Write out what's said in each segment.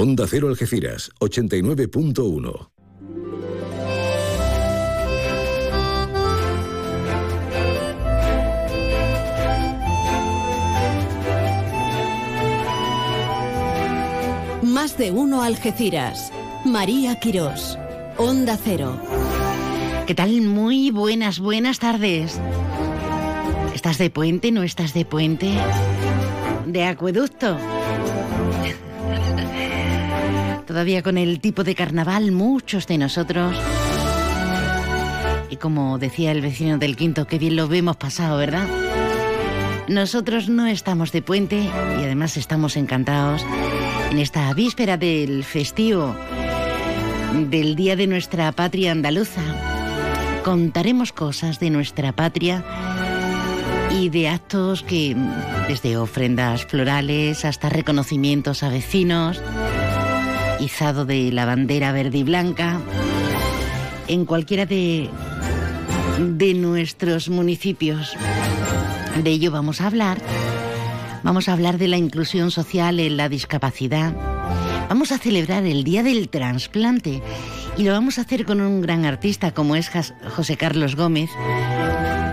Onda Cero Algeciras, 89.1. Más de uno Algeciras. María Quirós. Onda Cero. ¿Qué tal? Muy buenas, buenas tardes. ¿Estás de puente? ¿No estás de puente? ¿De acueducto? Todavía con el tipo de carnaval, muchos de nosotros. Y como decía el vecino del quinto, qué bien lo vemos pasado, ¿verdad? Nosotros no estamos de puente y además estamos encantados en esta víspera del festivo del Día de nuestra Patria Andaluza. Contaremos cosas de nuestra patria y de actos que, desde ofrendas florales hasta reconocimientos a vecinos, izado de la bandera verde y blanca, en cualquiera de, de nuestros municipios. De ello vamos a hablar Vamos a hablar de la inclusión social en la discapacidad. Vamos a celebrar el Día del Transplante y lo vamos a hacer con un gran artista como es José Carlos Gómez,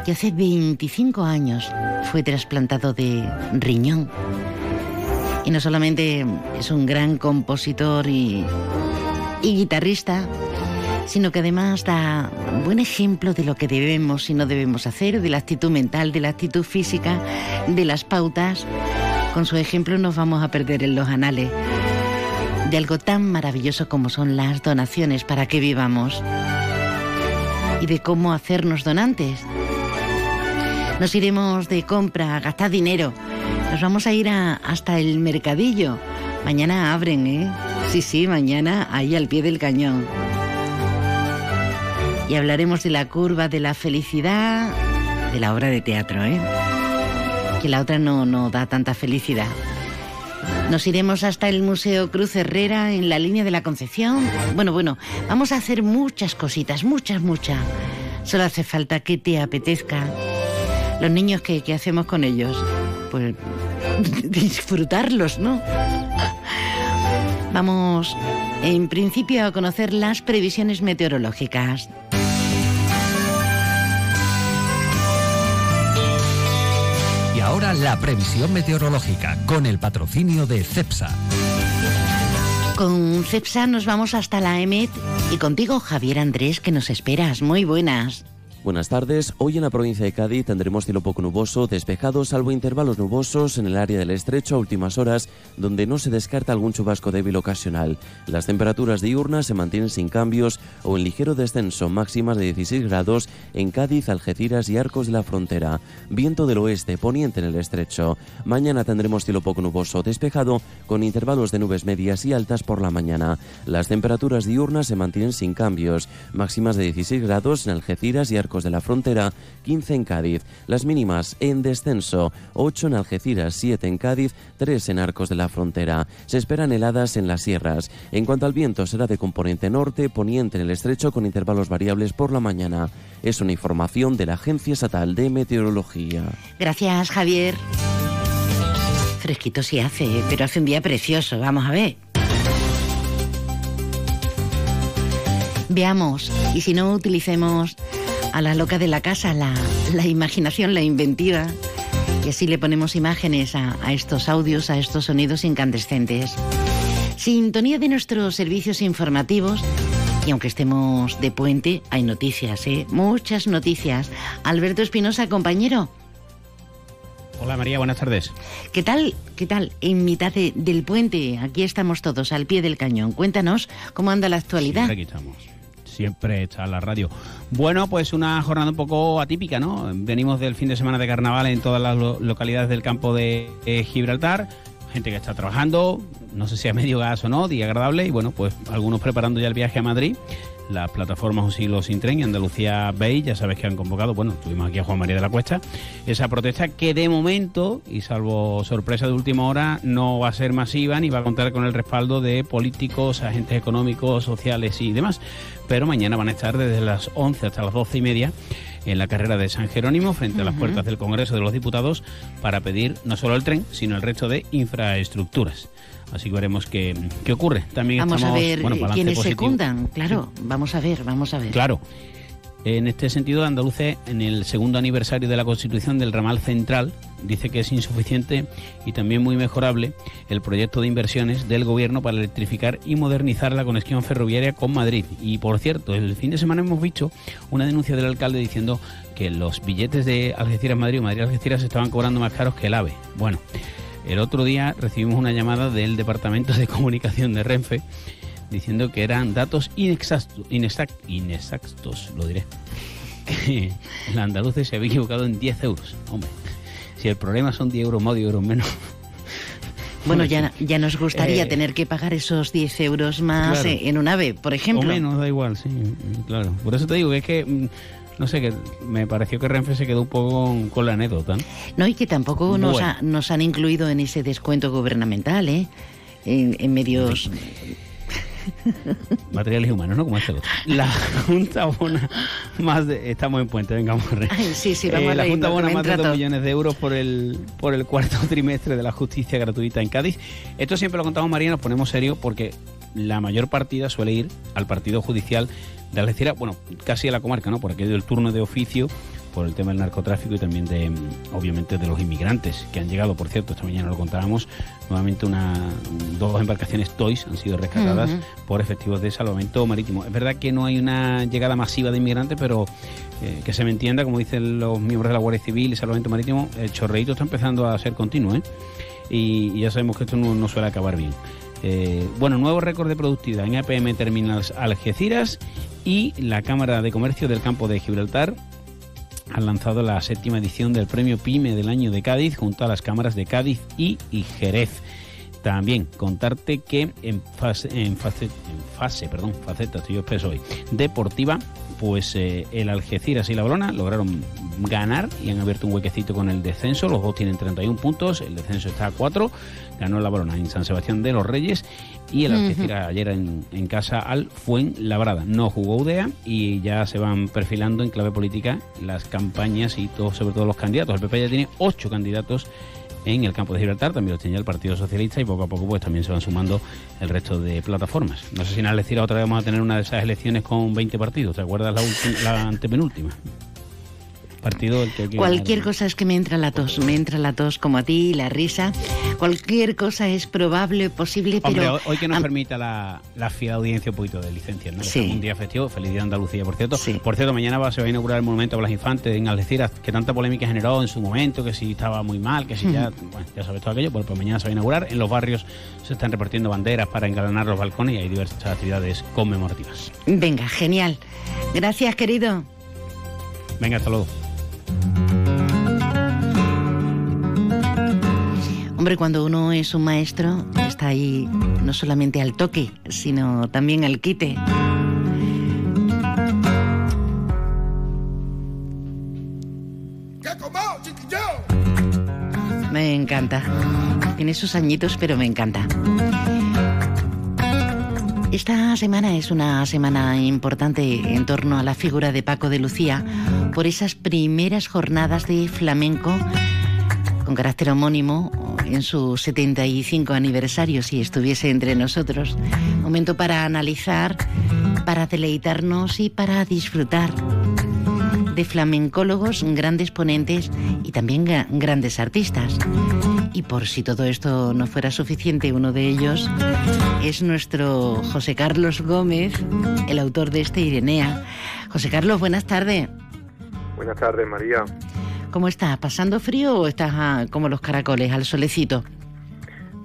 que hace 25 años fue trasplantado de riñón. Y no solamente es un gran compositor y, guitarrista, sino que además da buen ejemplo de lo que debemos y no debemos hacer, de la actitud mental, de la actitud física, de las pautas. Con su ejemplo nos vamos a perder en los anales de algo tan maravilloso como son las donaciones para que vivamos y de cómo hacernos donantes. Nos iremos de compra a gastar dinero. Nos vamos a ir hasta el mercadillo. Mañana abren, ¿eh? Sí, sí, mañana ahí al pie del cañón y hablaremos de la curva de la felicidad de la obra de teatro, ¿eh? Que la otra no, no da tanta felicidad. Nos iremos hasta el Museo Cruz Herrera en la línea de la Concepción. Bueno, bueno, vamos a hacer muchas cositas, muchas, muchas. Solo hace falta que te apetezca. Los niños, ¿qué, qué hacemos con ellos? Pues disfrutarlos, ¿no? Vamos, en principio, a conocer las previsiones meteorológicas. ahora la previsión meteorológica con el patrocinio de CEPSA. Con CEPSA nos vamos hasta la EMET y contigo Javier Andrés que nos esperas. Muy buenas. Buenas tardes. Hoy en la provincia de Cádiz tendremos cielo poco nuboso, despejado, salvo intervalos nubosos en el área del estrecho a últimas horas, donde no se descarta algún chubasco débil ocasional. Las temperaturas diurnas se mantienen sin cambios o en ligero descenso, máximas de 16 grados en Cádiz, Algeciras y Arcos de la Frontera. Viento del oeste, poniente en el estrecho. Mañana tendremos cielo poco nuboso, despejado, con intervalos de nubes medias y altas por la mañana. Las temperaturas diurnas se mantienen sin cambios, máximas de 16 grados en Algeciras y Arcos de la Frontera, 15 en Cádiz. Las mínimas en descenso, 8 en Algeciras, 7 en Cádiz, 3 en Arcos de la Frontera. Se esperan heladas en las sierras. En cuanto al viento, será de componente norte, poniente en el estrecho con intervalos variables por la mañana. Es una información de la Agencia Estatal de Meteorología. Gracias, Javier. Fresquito sí hace, pero hace un día precioso. Vamos a ver. Veamos, y si no utilicemos a la loca de la casa, la, imaginación, la inventiva. Y así le ponemos imágenes a, a estos audios, a estos sonidos incandescentes. Sintonía de nuestros servicios informativos. Y aunque estemos de puente, hay noticias, ¿eh? Muchas noticias. Alberto Espinosa, compañero. Hola María, buenas tardes. ¿Qué tal? ¿Qué tal? En mitad del puente, aquí estamos todos al pie del cañón. Cuéntanos cómo anda la actualidad. Sí, aquí estamos siempre está la radio. Bueno, pues una jornada un poco atípica, ¿no? Venimos del fin de semana de carnaval en todas las localidades del campo de Gibraltar, gente que está trabajando, no sé si a medio gas o no, día agradable, y bueno, pues algunos preparando ya el viaje a Madrid las plataformas Un siglo sin tren y Andalucía Bay, ya sabes que han convocado, bueno, tuvimos aquí a Juan María de la Cuesta, esa protesta que de momento, y salvo sorpresa de última hora, no va a ser masiva ni va a contar con el respaldo de políticos, agentes económicos, sociales y demás, pero mañana van a estar desde las 11 hasta las 12 y media en la carrera de San Jerónimo, frente a las puertas del Congreso de los Diputados, para pedir no solo el tren, sino el resto de infraestructuras. Así que veremos qué, qué ocurre. También vamos estamos, a ver bueno, quiénes positivo. secundan, claro, vamos a ver, vamos a ver. Claro. En este sentido, Andaluces, en el segundo aniversario de la constitución del ramal central, dice que es insuficiente y también muy mejorable el proyecto de inversiones del gobierno para electrificar y modernizar la conexión ferroviaria con Madrid. Y por cierto, el fin de semana hemos visto una denuncia del alcalde diciendo que los billetes de Algeciras-Madrid o Madrid-Algeciras se estaban cobrando más caros que el AVE. Bueno, el otro día recibimos una llamada del Departamento de Comunicación de Renfe diciendo que eran datos inexactos, inexact- inexactos lo diré. Que el andaluz se había equivocado en 10 euros. Hombre, si el problema son 10 euros más, 10 euros menos. Bueno, ya, ya nos gustaría Eh, tener que pagar esos 10 euros más claro. eh, en un AVE, por O ejemplo. menos, da igual, sí, claro. Por eso te digo que es que, mm, no sé, que me pareció que Renfe se quedó un poco con, con la anécdota. ¿no? No, y que tampoco nos, ha- nos han incluido en ese descuento gubernamental, ¿eh? En, en medios... Materiales humanos, ¿no? Como este otro. La Junta abona más de... Estamos en puente, venga. Ay, sí, sí, vamos Eh, La Junta abona más de entra 2 todo. millones de euros por el, por el cuarto trimestre de la justicia gratuita en Cádiz. Esto siempre lo contamos, María, nos ponemos serio porque la mayor partida suele ir al partido judicial de Algeciras, bueno, casi a la comarca, ¿no? Por aquello del turno de oficio, por el tema del narcotráfico y también de, mm, obviamente, de los inmigrantes que han llegado, por cierto, esta mañana lo contábamos, nuevamente una, dos embarcaciones TOYS han sido rescatadas por efectivos de salvamento marítimo. Es verdad que no hay una llegada masiva de inmigrantes, pero eh, que se me entienda, como dicen los miembros de la Guardia Civil y Salvamento Marítimo, el chorreíto está empezando a ser continuo, ¿eh? Y, y ya sabemos que esto no, no suele acabar bien. Eh, bueno, nuevo récord de productividad en APM Terminals Algeciras y la Cámara de Comercio del Campo de Gibraltar han lanzado la séptima edición del premio PYME del año de Cádiz junto a las cámaras de Cádiz y, Jerez. También contarte que en fase, fase, fase perdón, faceta, estoy yo hoy, deportiva, pues eh, el Algeciras y la Balona lograron ganar y han abierto un huequecito con el descenso. Los dos tienen 31 puntos, el descenso está a 4. Ganó la Balona en San Sebastián de los Reyes y el Algeciras ayer en, en casa al Fuenlabrada. No jugó UDEA y ya se van perfilando en clave política las campañas y todo, sobre todo los candidatos. El PP ya tiene ocho candidatos en el campo de Gibraltar, también los tenía el Partido Socialista y poco a poco pues también se van sumando el resto de plataformas. No sé si en Algeciras otra vez vamos a tener una de esas elecciones con 20 partidos, ¿te acuerdas la, la antepenúltima? Partido el que Cualquier ganar. cosa es que me entra la tos, me entra la tos como a ti, la risa. Cualquier cosa es probable, posible, Hombre, pero... hoy- hoy que nos Am- permita la, la fiel audiencia un poquito de licencia, Sí. Un día festivo, feliz día Andalucía, por cierto. Sí. Por cierto, mañana va, se va a inaugurar el monumento a Blas Infante en Algeciras, que tanta polémica generó en su momento, que si estaba muy mal, que si ya, bueno, ya sabes todo aquello, pues, pues mañana se va a inaugurar. En los barrios se están repartiendo banderas para engalanar los balcones y hay diversas actividades conmemorativas. Venga, genial. Gracias, querido. Venga, hasta luego. Hombre, cuando uno es un maestro, está ahí no solamente al toque, sino también al quite. Me encanta. Tiene sus añitos, pero me encanta. Esta semana es una semana importante en torno a la figura de Paco de Lucía por esas primeras jornadas de flamenco con carácter homónimo en su 75 aniversario, si estuviese entre nosotros. Momento para analizar, para deleitarnos y para disfrutar de flamencólogos, grandes ponentes y también grandes artistas. Y por si todo esto no fuera suficiente, uno de ellos es nuestro José Carlos Gómez, el autor de este Irenea. José Carlos, buenas tardes. Buenas tardes, María. ¿Cómo estás? ¿Pasando frío o estás ah, como los caracoles, al solecito?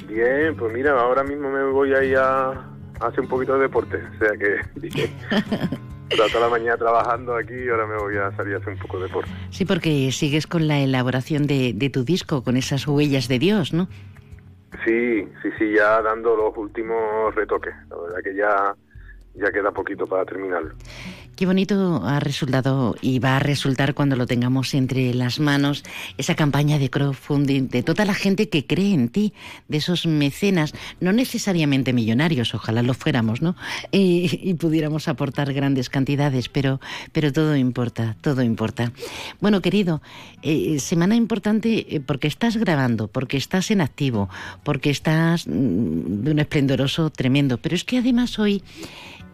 Bien, pues mira, ahora mismo me voy ahí a, a hacer un poquito de deporte. O sea que dije, toda la mañana trabajando aquí y ahora me voy a salir a hacer un poco de deporte. Sí, porque sigues con la elaboración de, de tu disco, con esas huellas de Dios, ¿no? Sí, sí, sí, ya dando los últimos retoques. La verdad que ya, ya queda poquito para terminarlo. Qué bonito ha resultado y va a resultar cuando lo tengamos entre las manos esa campaña de crowdfunding de toda la gente que cree en ti, de esos mecenas, no necesariamente millonarios, ojalá lo fuéramos, ¿no? Y, pudiéramos aportar grandes cantidades, pero, pero todo importa, todo importa. Bueno, querido, eh, semana importante eh, porque estás grabando, porque estás en activo, porque estás mm, de un esplendoroso tremendo, pero es que además hoy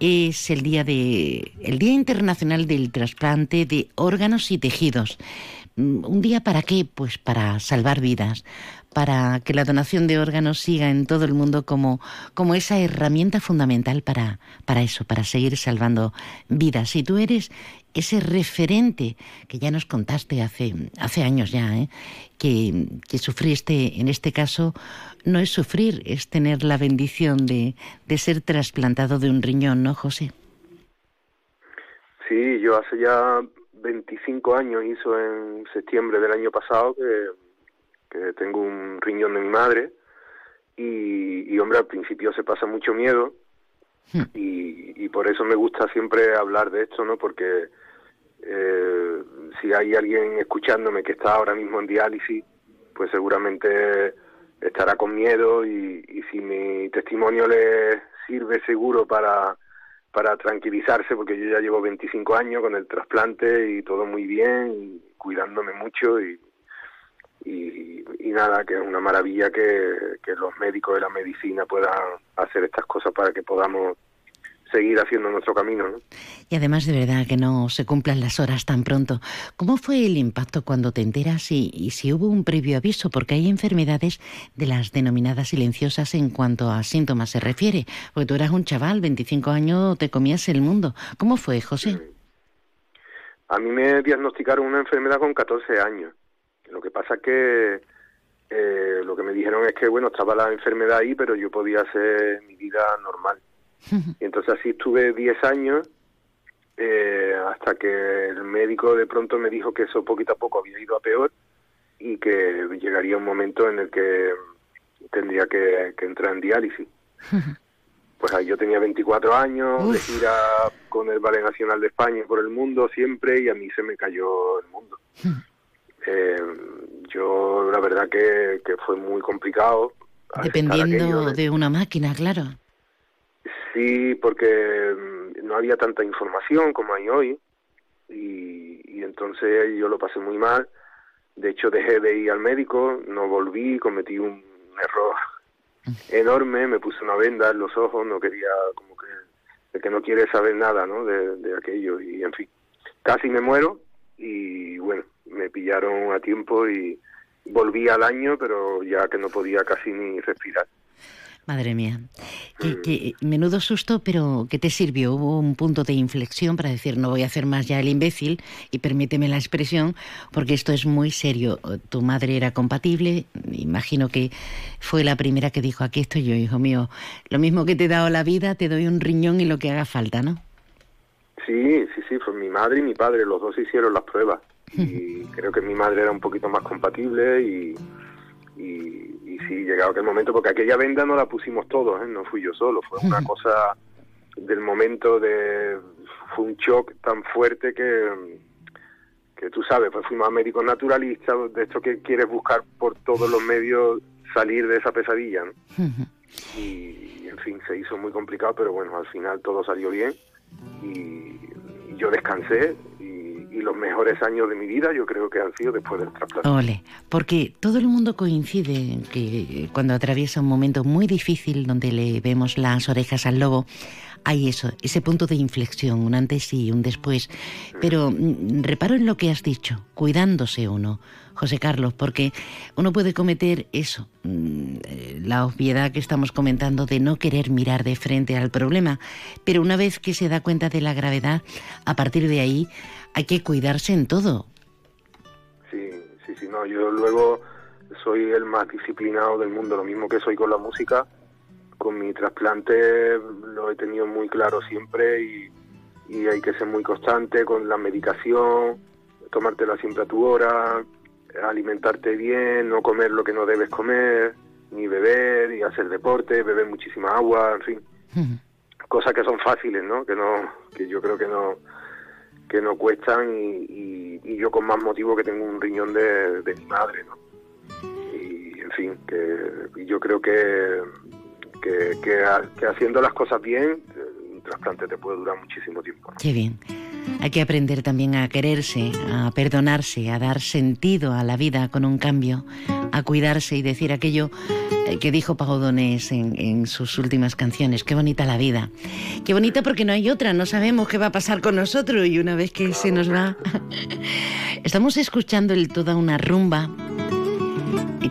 es el día de el Día Internacional del Trasplante de órganos y tejidos. Mm, ¿Un día para qué? Pues para salvar vidas, para que la donación de órganos siga en todo el mundo como, como esa herramienta fundamental para, para eso, para seguir salvando vidas. Si tú eres ese referente que ya nos contaste hace, hace años ya, ¿eh? que, que sufriste en este caso no es sufrir, es tener la bendición de, de ser trasplantado de un riñón, ¿no, José? Sí, yo hace ya 25 años, hizo en septiembre del año pasado, que, que tengo un riñón de mi madre. Y, y, hombre, al principio se pasa mucho miedo. Hmm. Y, y, por eso me gusta siempre hablar de esto, ¿no? Porque eh, si hay alguien escuchándome que está ahora mismo en diálisis, pues seguramente estará con miedo y, si mi testimonio le sirve seguro para, para tranquilizarse, porque yo ya llevo 25 años con el trasplante y todo muy bien, cuidándome mucho y, y, nada, que es una maravilla que, que los médicos de la medicina puedan hacer estas cosas para que podamos seguir haciendo nuestro camino. ¿no? Y además de verdad que no se cumplan las horas tan pronto. ¿Cómo fue el impacto cuando te enteras y, si hubo un previo aviso? Porque hay enfermedades de las denominadas silenciosas en cuanto a síntomas se refiere. Porque tú eras un chaval, 25 años, te comías el mundo. ¿Cómo fue, José? A mí me diagnosticaron una enfermedad con 14 años. Lo que pasa que eh, lo que me dijeron es que, bueno, estaba la enfermedad ahí, pero yo podía hacer mi vida normal. Y entonces así estuve 10 años eh, hasta que el médico de pronto me dijo que eso poquito a poco había ido a peor y que llegaría un momento en el que tendría que, entrar en diálisis. Pues ahí yo tenía 24 años, de gira con el Ballet Nacional de España por el mundo siempre y a mí se me cayó el mundo. Eh, yo la verdad que, que fue muy complicado. Dependiendo de una máquina, claro. Sí, porque mm, no había tanta información como hay hoy y, entonces yo lo pasé muy mal. De hecho, dejé de ir al médico, no volví, cometí un error enorme, me puse una venda en los ojos, no quería, como que, el que no quiere saber nada, ¿no? De, de aquello y, en fin, casi me muero y bueno, me pillaron a tiempo y volví al año, pero ya que no podía casi ni respirar. Madre mía. Que, menudo susto, pero ¿qué te sirvió? Hubo un punto de inflexión para decir no voy a hacer más ya el imbécil y permíteme la expresión, porque esto es muy serio. Tu madre era compatible, imagino que fue la primera que dijo aquí estoy yo, hijo mío. Lo mismo que te he dado la vida, te doy un riñón y lo que haga falta, ¿no? Sí, sí, sí, fue mi madre y mi padre, los dos hicieron las pruebas. Y creo que mi madre era un poquito más compatible y y, sí, llegado aquel momento, porque aquella venda no la pusimos todos, ¿eh? no fui yo solo, fue una cosa del momento de... fue un shock tan fuerte que, que tú sabes, pues fuimos a médicos naturalistas, de esto que quieres buscar por todos los medios salir de esa pesadilla, y, en fin, se hizo muy complicado, pero bueno, al final todo salió bien y yo descansé y los mejores años de mi vida yo creo que han sido después del trasplante. Ole, porque todo el mundo coincide que cuando atraviesa un momento muy difícil donde le vemos las orejas al lobo, hay eso, ese punto de inflexión, un antes y un después. Pero mm, reparo en lo que has dicho, cuidándose uno, José Carlos, porque uno puede cometer eso, mm, eh, la obviedad que estamos comentando de no querer mirar de frente al problema, pero una vez que se da cuenta de la gravedad, a partir de ahí hay que cuidarse en todo. Sí, sí, sí, no, yo luego soy el más disciplinado del mundo, lo mismo que soy con la música, con mi trasplante lo he tenido muy claro siempre y, hay que ser muy constante con la medicación, tomártela siempre a tu hora, alimentarte bien, no comer lo que no debes comer, ni beber, y hacer deporte, beber muchísima agua, en fin. Cosas que son fáciles, ¿no? Que no que yo creo que no que no cuestan y, y, yo con más motivo que tengo un riñón de, de mi madre, ¿no? Y en fin, que yo creo que, que, haciendo las cosas bien, un trasplante te puede durar muchísimo tiempo. Qué bien. Hay que aprender también a quererse, a perdonarse, a dar sentido a la vida con un cambio, a cuidarse y decir aquello eh, que dijo Pagodones en, en, sus últimas canciones. Qué bonita la vida. Qué bonita porque no hay otra, no sabemos qué va a pasar con nosotros y una vez que se nos va... Estamos escuchando el toda una rumba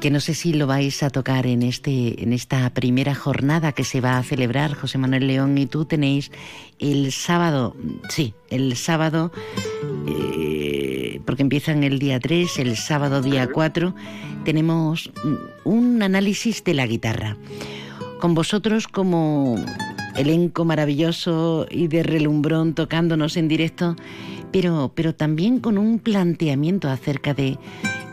que no sé si lo vais a tocar en, este, en esta primera jornada que se va a celebrar, José Manuel León y tú tenéis el sábado, sí, el sábado, eh, porque empiezan el día 3, el sábado día 4, tenemos un análisis de la guitarra. Con vosotros como elenco maravilloso y de relumbrón tocándonos en directo, pero, pero también con un planteamiento acerca de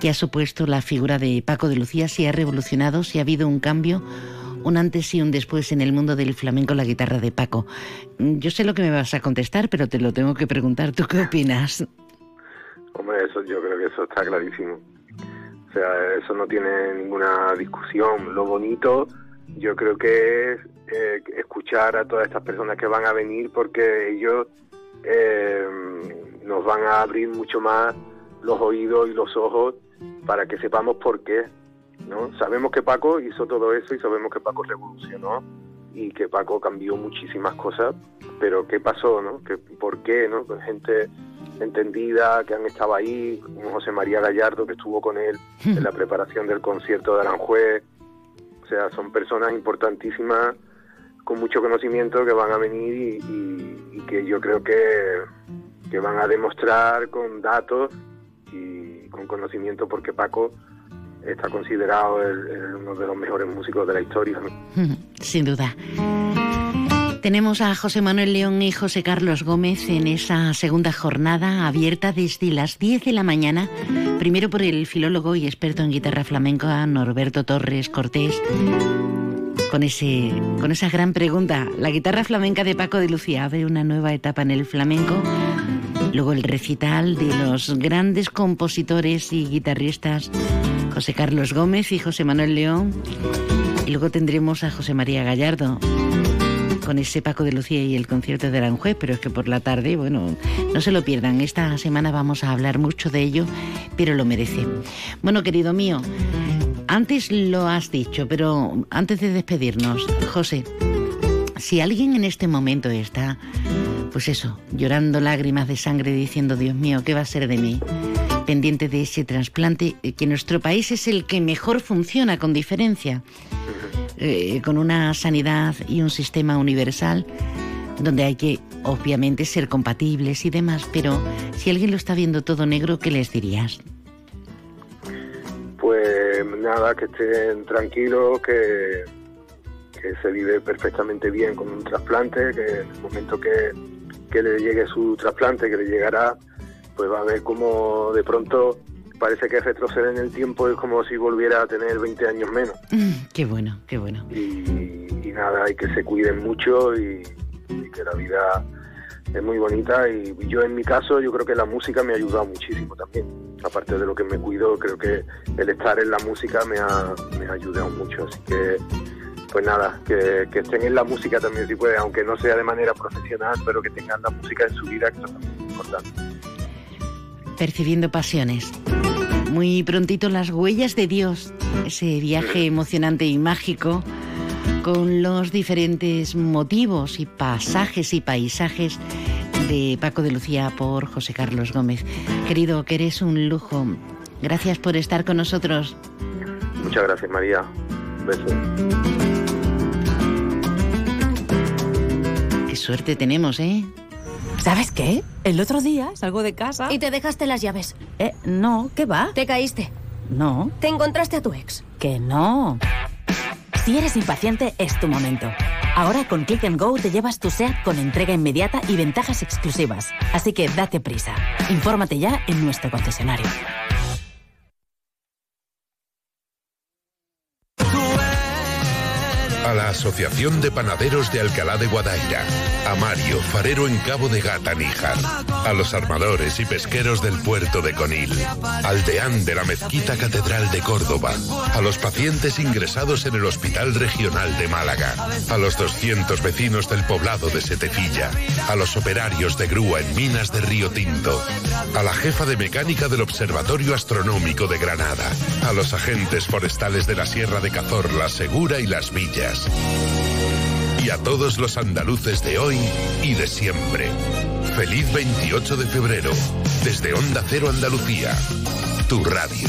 qué ha supuesto la figura de Paco de Lucía, si ha revolucionado, si ha habido un cambio, un antes y un después en el mundo del flamenco, la guitarra de Paco. Yo sé lo que me vas a contestar, pero te lo tengo que preguntar. ¿Tú qué opinas? Hombre, eso yo creo que eso está clarísimo. O sea, eso no tiene ninguna discusión. Lo bonito, yo creo que es eh, escuchar a todas estas personas que van a venir porque ellos eh, nos van a abrir mucho más los oídos y los ojos para que sepamos por qué. ¿no? Sabemos que Paco hizo todo eso y sabemos que Paco revolucionó y que Paco cambió muchísimas cosas, pero ¿qué pasó? No? ¿Por qué? ¿no? Con gente entendida que han estado ahí, como José María Gallardo que estuvo con él en la preparación del concierto de Aranjuez. O sea, son personas importantísimas con mucho conocimiento que van a venir y, que yo creo que, que van a demostrar con datos y con conocimiento porque Paco está considerado uno de los mejores músicos de la historia. Sin duda. Tenemos a José Manuel León y José Carlos Gómez en esa segunda jornada abierta desde las 10 de la mañana, primero por el filólogo y experto en guitarra flamenca Norberto Torres Cortés, con, ese, con esa gran pregunta, ¿la guitarra flamenca de Paco de Lucía abre una nueva etapa en el flamenco? Luego el recital de los grandes compositores y guitarristas José Carlos Gómez y José Manuel León. Y luego tendremos a José María Gallardo con ese Paco de Lucía y el concierto de Aranjuez, pero es que por la tarde, bueno, no se lo pierdan. Esta semana vamos a hablar mucho de ello, pero lo merece. Bueno, querido mío, antes lo has dicho, pero antes de despedirnos, José, si alguien en este momento está pues eso, llorando lágrimas de sangre diciendo, Dios mío, ¿qué va a ser de mí? Pendiente de ese trasplante, eh, que nuestro país es el que mejor funciona con diferencia, eh, con una sanidad y un sistema universal donde hay que obviamente ser compatibles y demás, pero si alguien lo está viendo todo negro, ¿qué les dirías? Pues nada, que estén tranquilos, que, que se vive perfectamente bien con un trasplante, que en el momento que, que le llegue su trasplante, que le llegará, pues va a ver cómo de pronto parece que retrocede en el tiempo, es como si volviera a tener 20 años menos. qué bueno, qué bueno. Y, nada, hay que se cuiden mucho y, que la vida es muy bonita y yo en mi caso yo creo que la música me ha ayudado muchísimo también. Aparte de lo que me cuido, creo que el estar en la música me ha, me ha ayudado mucho. Así que pues nada, que, estén en la música también si puede, aunque no sea de manera profesional, pero que tengan la música en su vida, que eso también es importante. Percibiendo pasiones. Muy prontito las huellas de Dios, ese viaje emocionante y mágico con los diferentes motivos y pasajes y paisajes de Paco de Lucía por José Carlos Gómez. Querido, que eres un lujo. Gracias por estar con nosotros. Muchas gracias, María. Un beso. Suerte tenemos, ¿eh? ¿Sabes qué? El otro día salgo de casa. ¿Y te dejaste las llaves? Eh, no, ¿qué va? ¿Te caíste? No. ¿Te encontraste a tu ex? Que no. Si eres impaciente, es tu momento. Ahora con Click and Go te llevas tu SEAT con entrega inmediata y ventajas exclusivas. Así que date prisa. Infórmate ya en nuestro concesionario. Asociación de Panaderos de Alcalá de Guadaira, a Mario, farero en Cabo de Gata, Níjar, a los armadores y pesqueros del puerto de Conil, al deán de la Mezquita Catedral de Córdoba, a los pacientes ingresados en el Hospital Regional de Málaga, a los 200 vecinos del poblado de Setefilla, a los operarios de grúa en minas de Río Tinto, a la jefa de mecánica del Observatorio Astronómico de Granada, a los agentes forestales de la Sierra de Cazorla, Segura y Las Villas. Y a todos los andaluces de hoy y de siempre. Feliz 28 de febrero, desde Onda Cero Andalucía, tu radio.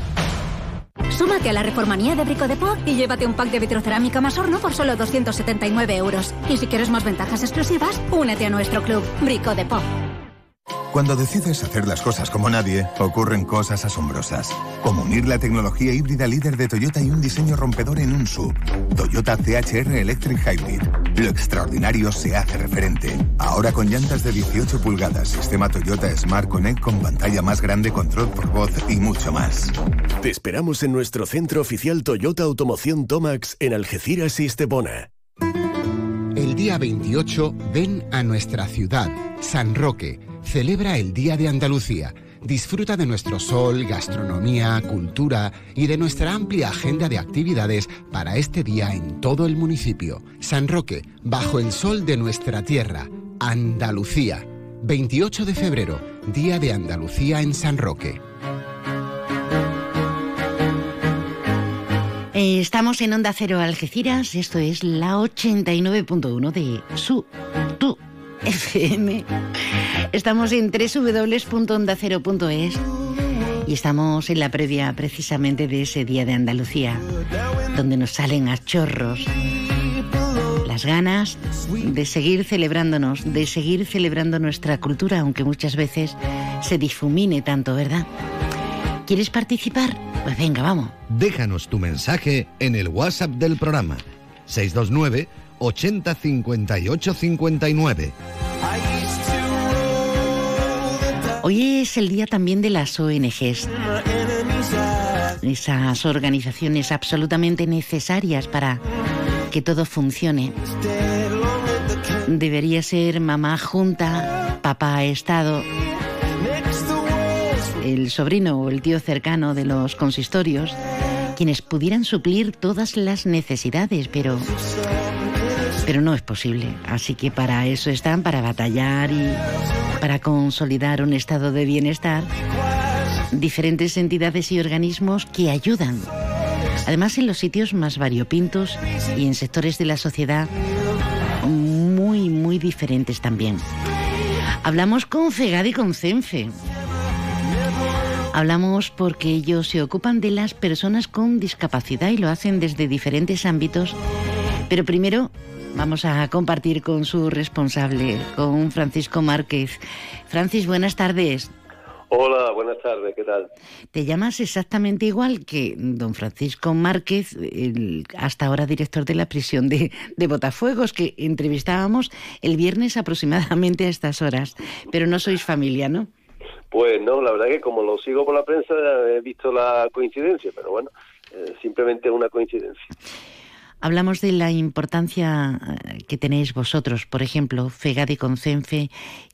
Súmate a la reformanía de Brico de Po y llévate un pack de vitrocerámica más horno por solo 279 euros. Y si quieres más ventajas exclusivas, únete a nuestro club, Brico de Po. Cuando decides hacer las cosas como nadie, ocurren cosas asombrosas. Como unir la tecnología híbrida líder de Toyota y un diseño rompedor en un sub. Toyota CHR Electric Hybrid. Lo extraordinario se hace referente. Ahora con llantas de 18 pulgadas, sistema Toyota Smart Connect con pantalla más grande, control por voz y mucho más. Te esperamos en nuestro centro oficial Toyota Automoción Tomax en Algeciras y Estepona. El día 28 ven a nuestra ciudad, San Roque celebra el Día de Andalucía. Disfruta de nuestro sol, gastronomía, cultura y de nuestra amplia agenda de actividades para este día en todo el municipio. San Roque, bajo el sol de nuestra tierra, Andalucía. 28 de febrero, Día de Andalucía en San Roque. Eh, estamos en Onda Cero Algeciras, esto es la 89.1 de su, tu FM. Estamos en www.ondacero.es y estamos en la previa precisamente de ese Día de Andalucía, donde nos salen a chorros las ganas de seguir celebrándonos, de seguir celebrando nuestra cultura, aunque muchas veces se difumine tanto, ¿verdad? ¿Quieres participar? Pues venga, vamos. Déjanos tu mensaje en el WhatsApp del programa 629 80 58 59. Hoy es el día también de las ONGs, esas organizaciones absolutamente necesarias para que todo funcione. Debería ser mamá junta, papá estado, el sobrino o el tío cercano de los consistorios, quienes pudieran suplir todas las necesidades, pero pero no es posible. Así que para eso están, para batallar y para consolidar un estado de bienestar, diferentes entidades y organismos que ayudan. Además, en los sitios más variopintos y en sectores de la sociedad muy, muy diferentes también. Hablamos con FEGAD y con CENFE. Hablamos porque ellos se ocupan de las personas con discapacidad y lo hacen desde diferentes ámbitos. Pero primero vamos a compartir con su responsable, con Francisco Márquez. Francis, buenas tardes. Hola, buenas tardes, ¿qué tal? Te llamas exactamente igual que don Francisco Márquez, el hasta ahora director de la prisión de, de, Botafuegos, que entrevistábamos el viernes aproximadamente a estas horas. Pero no sois familia, ¿no? Pues no, la verdad que como lo sigo por la prensa he visto la coincidencia, pero bueno, eh, simplemente una coincidencia. Hablamos de la importancia eh, que tenéis vosotros, por ejemplo, FEGAD y CONCENFE,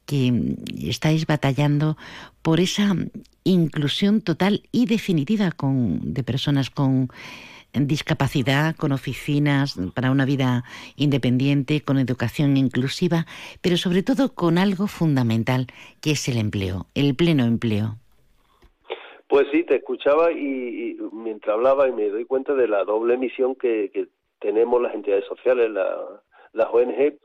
que estáis batallando por esa inclusión total y definitiva con, de personas con discapacidad, con oficinas para una vida independiente, con educación inclusiva, pero sobre todo con algo fundamental, que es el empleo, el pleno empleo. Pues sí, te escuchaba y, mientras hablaba y me doy cuenta de la doble misión que tenemos las entidades sociales, la, las ONG,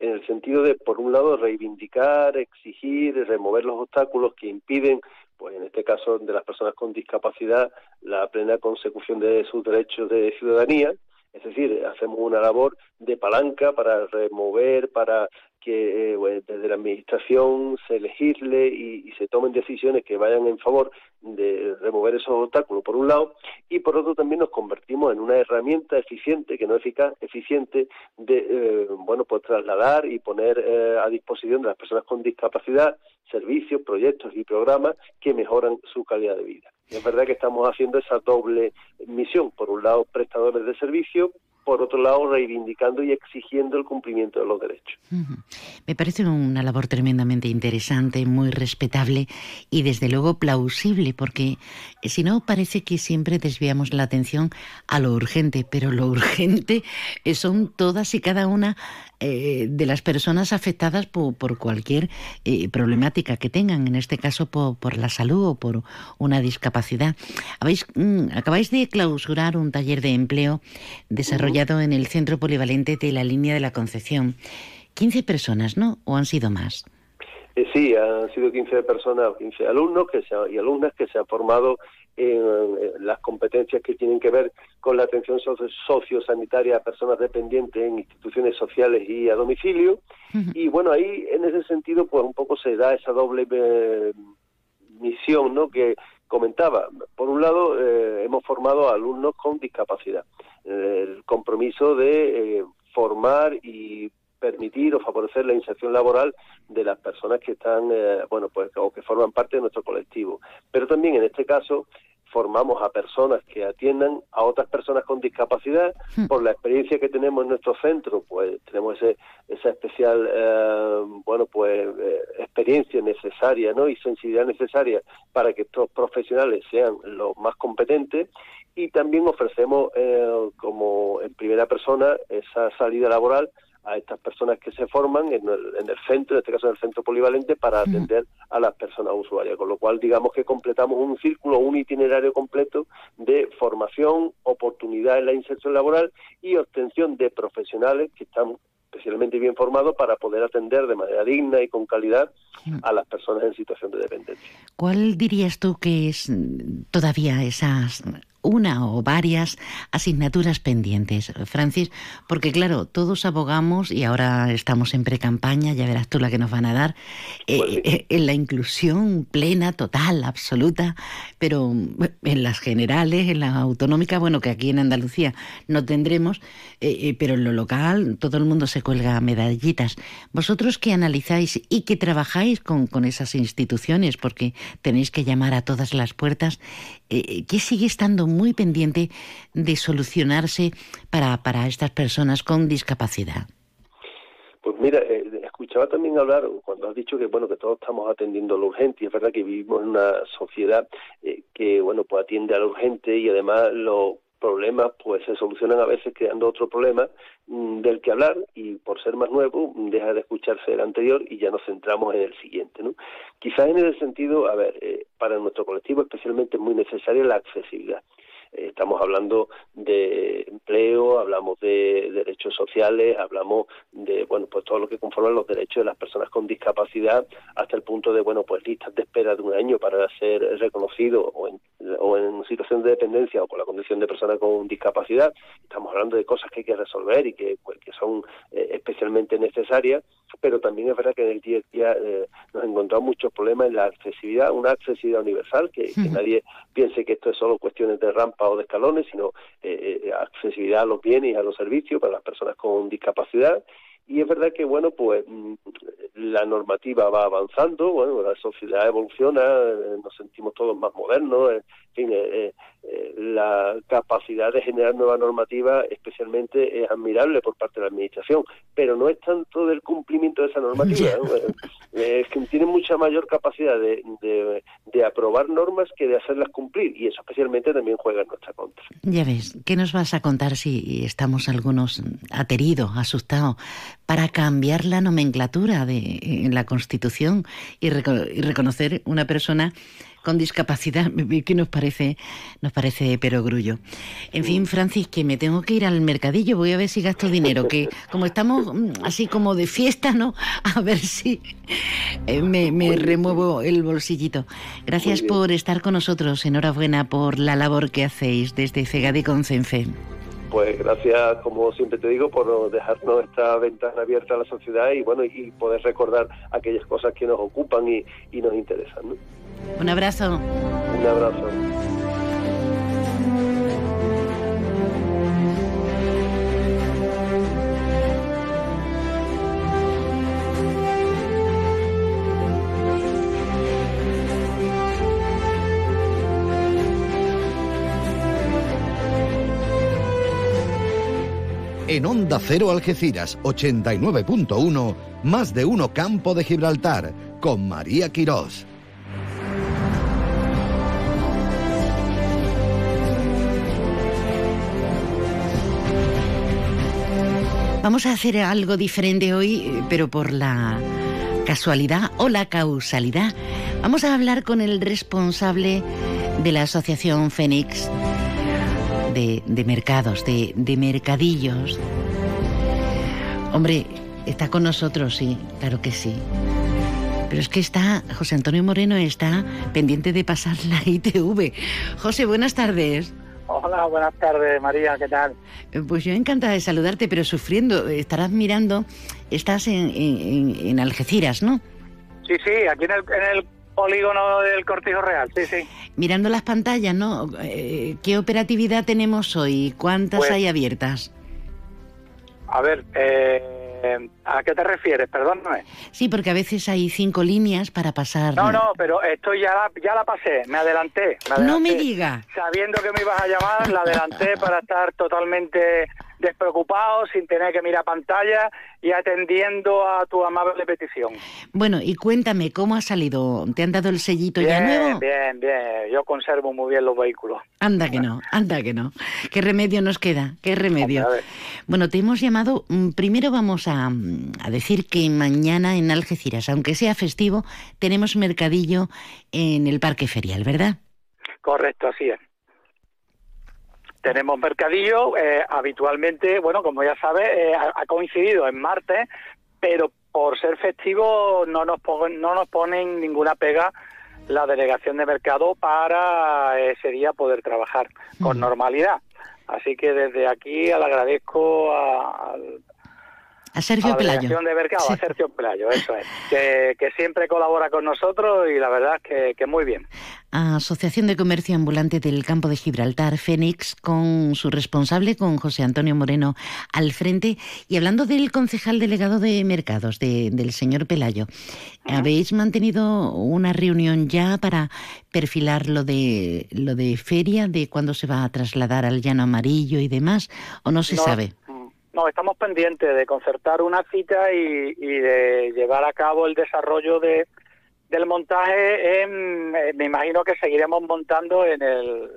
en el sentido de, por un lado, reivindicar, exigir, remover los obstáculos que impiden, pues en este caso de las personas con discapacidad, la plena consecución de sus derechos de ciudadanía, Es decir, hacemos una labor de palanca para remover, para que eh, desde la administración se legisle y, se tomen decisiones que vayan en favor de remover esos obstáculos por un lado y por otro también nos convertimos en una herramienta eficiente que no eficaz eficiente de eh, bueno pues trasladar y poner eh, a disposición de las personas con discapacidad servicios proyectos y programas que mejoran su calidad de vida. Es verdad que estamos haciendo esa doble misión. Por un lado prestadores de servicio por otro lado, reivindicando y exigiendo el cumplimiento de los derechos. Me parece una labor tremendamente interesante, muy respetable y desde luego plausible, porque eh, si no parece que siempre desviamos la atención a lo urgente, pero lo urgente son todas y cada una eh, de las personas afectadas por, cualquier problemática que tengan, en este caso por, la salud o por una discapacidad. Habéis, mm, acabáis de clausurar un taller de empleo desarrollado en el Centro Polivalente de la Línea de la Concepción. 15 personas, ¿no? ¿O han sido más? Eh, sí, han sido 15 personas, 15 alumnos que se, y alumnas que se han formado en, las competencias que tienen que ver con la atención sociosanitaria a personas dependientes en instituciones sociales y a domicilio. Y bueno, ahí en ese sentido, pues un poco se da esa doble eh, misión, ¿no? Que comentaba. Por un lado, eh, hemos formado a alumnos con discapacidad el compromiso de eh, formar y permitir o favorecer la inserción laboral de las personas que están, eh, bueno, pues o que forman parte de nuestro colectivo. Pero también en este caso formamos a personas que atiendan a otras personas con discapacidad. Hmm. Por la experiencia que tenemos en nuestro centro, pues tenemos ese, esa especial, eh, bueno, pues experiencia necesaria, ¿no? Y sensibilidad necesaria para que estos profesionales sean los más competentes y también ofrecemos eh, como en primera persona esa salida laboral a estas personas que se forman en el, centro, en este caso en el centro polivalente, para atender a las personas usuarias. Con lo cual, digamos que completamos un círculo, un itinerario completo de formación, oportunidad en la inserción laboral y obtención de profesionales que están especialmente bien formados para poder atender de manera digna y con calidad a las personas en situación de dependencia. ¿Cuál dirías tú que es todavía esas una o varias asignaturas pendientes, Francis, porque claro, todos abogamos y ahora estamos en pre-campaña, ya verás tú la que nos van a dar, eh, pues eh, en la inclusión plena, total, absoluta, pero en las generales, en la autonómica, bueno, que aquí en Andalucía no tendremos, eh, pero en lo local todo el mundo se cuelga medallitas. Vosotros que analizáis y que trabajáis con, con esas instituciones, porque tenéis que llamar a todas las puertas, ¿qué sigue estando muy pendiente de solucionarse para, para estas personas con discapacidad? Pues mira, eh, escuchaba también hablar cuando has dicho que bueno que todos estamos atendiendo lo urgente y es verdad que vivimos en una sociedad eh, que bueno pues atiende a lo urgente y además lo problemas pues se solucionan a veces creando otro problema mm, del que hablar y por ser más nuevo deja de escucharse el anterior y ya nos centramos en el siguiente ¿no? quizás en ese sentido a ver eh, para nuestro colectivo especialmente es muy necesaria la accesibilidad estamos hablando de empleo, hablamos de derechos sociales, hablamos de bueno pues todo lo que conforma los derechos de las personas con discapacidad hasta el punto de bueno pues listas de espera de un año para ser reconocido o en, o en situación de dependencia o con la condición de persona con discapacidad. Estamos hablando de cosas que hay que resolver y que, pues, que son eh, especialmente necesarias, pero también es verdad que en el día a día eh, nos encontramos muchos problemas en la accesibilidad, una accesibilidad universal, que, que nadie piense que esto es solo cuestiones de rampa o de escalones, sino eh, eh, accesibilidad a los bienes y a los servicios para las personas con discapacidad. Y es verdad que, bueno, pues mm, la normativa va avanzando, bueno, la sociedad evoluciona, eh, nos sentimos todos más modernos, en fin, la capacidad de generar nueva normativa especialmente es admirable por parte de la Administración, pero no es tanto del cumplimiento de esa normativa, es que tiene mucha mayor capacidad de, de, aprobar normas que de hacerlas cumplir, y eso especialmente también juega en nuestra contra. Ya ves, ¿qué nos vas a contar si estamos algunos ateridos, asustados, para cambiar la nomenclatura de, en la Constitución y, y reconocer una persona con discapacidad, que nos parece, nos parece perogrullo. En fin, Francis, que me tengo que ir al mercadillo, voy a ver si gasto dinero, que como estamos mm, así como de fiesta, ¿no? A ver si eh, me, me remuevo el bolsillito. Gracias por estar con nosotros, enhorabuena por la labor que hacéis desde Cegadi con Cenfe. Pues gracias, como siempre te digo, por dejarnos esta ventana abierta a la sociedad y bueno, y poder recordar aquellas cosas que nos ocupan y, y nos interesan. ¿no? Un abrazo. Un abrazo. En Onda Cero Algeciras 89.1, más de uno Campo de Gibraltar, con María Quirós. Vamos a hacer algo diferente hoy, pero por la casualidad o la causalidad. Vamos a hablar con el responsable de la Asociación Fénix de, de mercados, de, de mercadillos. Hombre, está con nosotros, sí, claro que sí. Pero es que está, José Antonio Moreno está pendiente de pasar la ITV. José, buenas tardes. Hola, buenas tardes, María, ¿qué tal? Eh, Pues yo encantada de saludarte, pero sufriendo. Estarás mirando, estás en, en- en Algeciras, ¿no? Sí, sí, aquí en el, en el polígono del Cortijo Real, sí, sí. Mirando las pantallas, ¿no? Eh, ¿Qué operatividad tenemos hoy? ¿Cuántas Pues- hay abiertas? A ver, eh, ¿a qué te refieres? Perdóname. Sí, porque a veces hay cinco líneas para pasar. No, no, pero esto ya la, ya la pasé, me adelanté, me No me adelanté. diga. Sabiendo que me ibas a llamar, la adelanté para estar totalmente despreocupado, sin tener que mirar pantalla y atendiendo a tu amable petición. Bueno, y cuéntame, ¿cómo ha salido? ¿Te han dado el sellito ya nuevo? bien, bien. Yo conservo muy bien los vehículos. Anda que no, anda que no. ¿Qué remedio nos queda? ¿Qué remedio? Bueno, te hemos llamado. mm, Primero vamos a, mm, a decir que mañana en Algeciras, aunque sea festivo, tenemos mercadillo en el Parque Ferial, ¿verdad? Correcto, así es. Tenemos mercadillo, eh, habitualmente, bueno, como ya sabes, eh, ha, coincidido en martes, pero por ser festivo no nos, pon- no nos ponen ninguna pega la delegación de mercado para ese día poder trabajar con normalidad. Así que desde aquí le agradezco a, A a Sergio la Pelayo. de mercado, a Sergio Pelayo, eso es, que, que siempre colabora con nosotros y la verdad es que, que muy bien. Asociación de Comercio Ambulante del Campo de Gibraltar, Fénix, con su responsable, con José Antonio Moreno al frente. Y hablando del concejal delegado de mercados, de- del señor Pelayo, ¿habéis mantenido una reunión ya para perfilar lo de, lo de feria, de cuándo se va a trasladar al llano amarillo y demás? ¿O no se No, sabe? No, estamos pendientes de concertar una cita y, y de llevar a cabo el desarrollo de, del montaje. En, eh, me imagino que seguiremos montando en el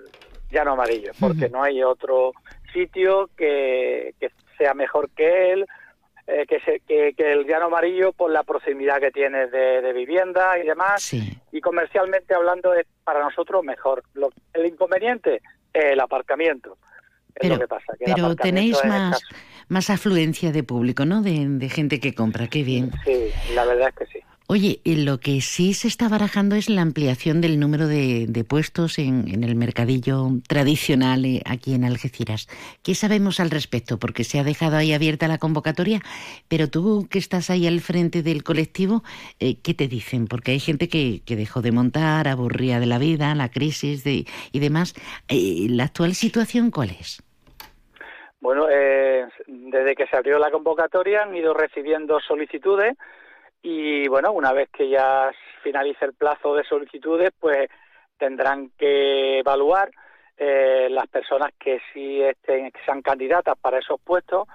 Llano Amarillo, porque no hay otro sitio que, que sea mejor que él, eh, que, se- que, que el Llano Amarillo por la proximidad que tiene de, de vivienda y demás. Y comercialmente hablando es para nosotros mejor. Lo- el inconveniente es el aparcamiento. Es lo que pasa. que el Pero tenéis es más, escaso. Más afluencia de público, ¿no? De, de gente que compra, qué bien. Sí, la verdad es que sí. Oye, lo que sí se está barajando es la ampliación del número de, de puestos en, en el mercadillo tradicional eh, aquí en Algeciras. ¿Qué sabemos al respecto? Porque se ha dejado ahí abierta la convocatoria, pero tú que estás ahí al frente del colectivo, eh, ¿qué te dicen? Porque hay gente que, que dejó de montar, aburría de la vida, la crisis de, y demás. Eh, ¿La actual situación cuál es? Bueno, eh, desde que se abrió la convocatoria han ido recibiendo solicitudes y bueno, una vez que ya finalice el plazo de solicitudes, pues tendrán que evaluar eh, las personas que sí estén, que sean candidatas para esos puestos.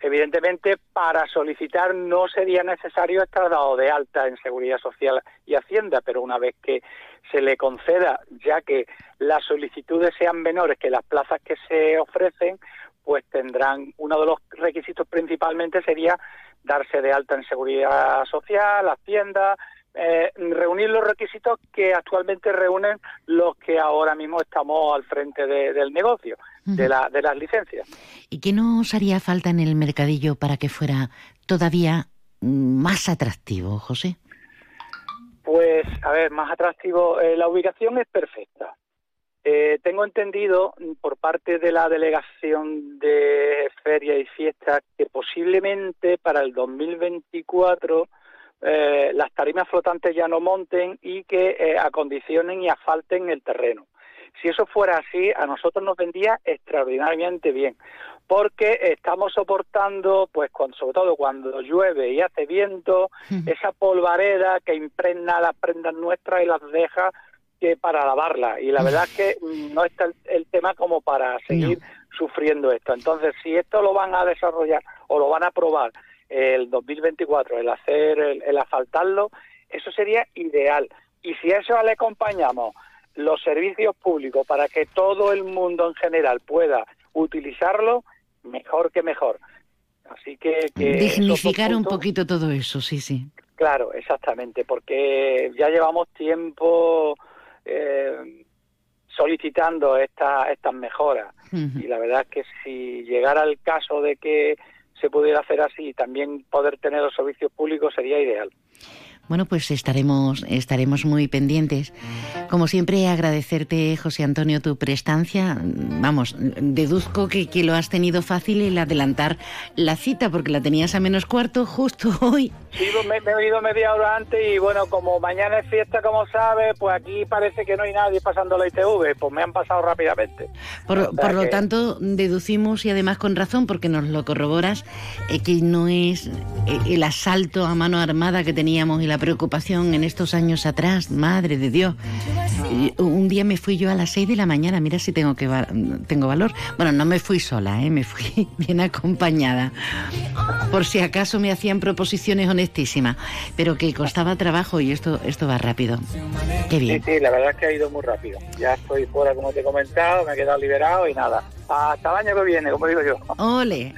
Evidentemente, para solicitar no sería necesario estar dado de alta en Seguridad Social y Hacienda, pero una vez que se le conceda, ya que las solicitudes sean menores que las plazas que se ofrecen, pues tendrán uno de los requisitos principalmente sería darse de alta en seguridad social, hacienda, eh, reunir los requisitos que actualmente reúnen los que ahora mismo estamos al frente de- del negocio, de, la, de las licencias. ¿Y qué nos haría falta en el mercadillo para que fuera todavía más atractivo, José? Pues, a ver, más atractivo, eh, la ubicación es perfecta. Eh, tengo entendido por parte de la delegación de feria y fiestas que posiblemente para el 2024 eh, las tarimas flotantes ya no monten y que eh, acondicionen y asfalten el terreno. Si eso fuera así, a nosotros nos vendría extraordinariamente bien, porque estamos soportando, pues sobre todo cuando llueve y hace viento, esa polvareda que impregna las prendas nuestras y las deja que para lavarla y la verdad es que no está el, tema como para seguir sufriendo esto. Entonces, si esto lo van a desarrollar o lo van a probar el 2024, el hacer, el, asfaltarlo, eso sería ideal. Y si a eso le acompañamos los servicios públicos para que todo el mundo en general pueda utilizarlo, mejor que mejor. Así que... Dignificar un poquito todo eso, sí, sí. Claro, exactamente, porque ya llevamos tiempo eh, solicitando esta, estas mejoras. Y la verdad es que si llegara el caso de que se pudiera hacer así y también poder tener los servicios públicos sería ideal. Bueno, pues estaremos, estaremos muy pendientes. Como siempre, agradecerte, José Antonio, tu prestancia. Vamos, deduzco que, que lo has tenido fácil el adelantar la cita, porque la tenías a menos cuarto justo hoy. Sí, pues me, he ido media hora antes y bueno, como mañana es fiesta, como sabes, pues aquí parece que no hay nadie pasando la ITV, pues me han pasado rápidamente. Por, lo tanto, deducimos, y además con razón, porque nos lo corroboras, eh, que no es eh, el asalto a mano armada que teníamos y la preocupación en estos años atrás, madre de Dios. Un día me fui yo a las 6 de la mañana, mira si tengo, que tengo valor. Bueno, no me fui sola, ¿eh? me fui bien acompañada. Por si acaso me hacían proposiciones honestísimas, pero que costaba trabajo y esto, esto va rápido. Qué bien. Sí, sí, la verdad es que ha ido muy rápido. Ya estoy fuera, como te he comentado, me he quedado liberado y nada. Hasta el año que viene, como digo yo. Ole.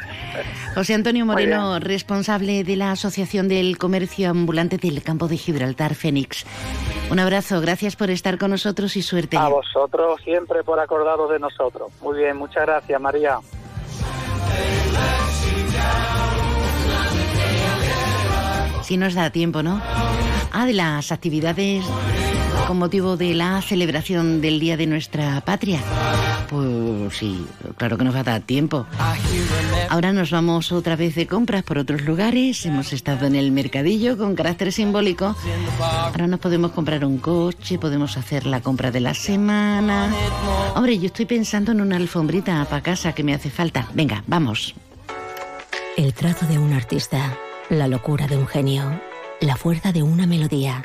José Antonio Moreno, responsable de la Asociación del Comercio Ambulante del Campo de Gibraltar, Fénix. Un abrazo, gracias por estar con nosotros y suerte. A vosotros siempre por acordaros de nosotros. Muy bien, muchas gracias, María. Si nos da tiempo, ¿no? Ah, de las actividades con motivo de la celebración del Día de nuestra Patria. Pues sí, claro que nos va a dar tiempo. Ahora nos vamos otra vez de compras por otros lugares. Hemos estado en el mercadillo con carácter simbólico. Ahora nos podemos comprar un coche, podemos hacer la compra de la semana. Hombre, yo estoy pensando en una alfombrita para casa que me hace falta. Venga, vamos. El trazo de un artista, la locura de un genio, la fuerza de una melodía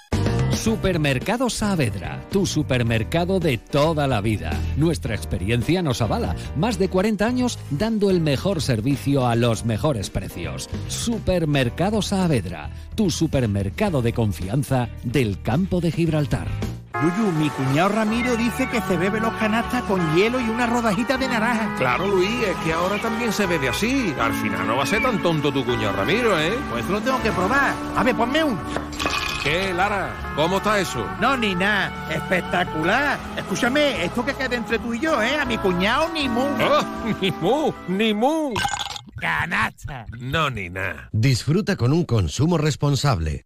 Supermercado Saavedra, tu supermercado de toda la vida. Nuestra experiencia nos avala. Más de 40 años dando el mejor servicio a los mejores precios. Supermercado Saavedra, tu supermercado de confianza del campo de Gibraltar. Yuyu, mi cuñado Ramiro dice que se bebe los canastas con hielo y una rodajita de naranja. Claro, Luis, es que ahora también se bebe así. Al final no va a ser tan tonto tu cuñado Ramiro, ¿eh? Pues lo tengo que probar. A ver, ponme uno. ¿Qué, Lara? ¿Cómo está eso? No, ni nada. Espectacular. Escúchame, esto que queda entre tú y yo, ¿eh? A mi cuñado ni mu. Oh, ni mu, ni mu. Canasta. No, ni nada. Disfruta con un consumo responsable.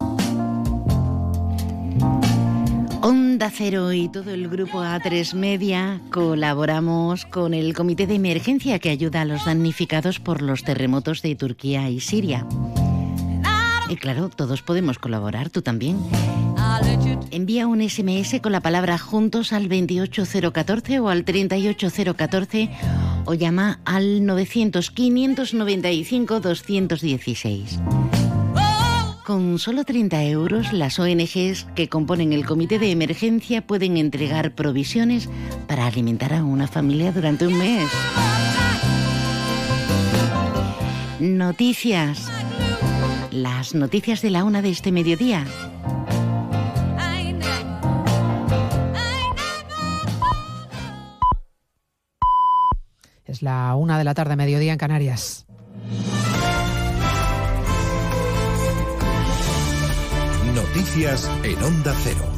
Onda Cero y todo el grupo A3 Media colaboramos con el Comité de Emergencia que ayuda a los damnificados por los terremotos de Turquía y Siria. Y claro, todos podemos colaborar, tú también. Envía un SMS con la palabra juntos al 28014 o al 38014 o llama al 900 595 216. Con solo 30 euros, las ONGs que componen el comité de emergencia pueden entregar provisiones para alimentar a una familia durante un mes. Noticias. Las noticias de la una de este mediodía. Es la una de la tarde, mediodía en Canarias. Noticias en Onda Cero.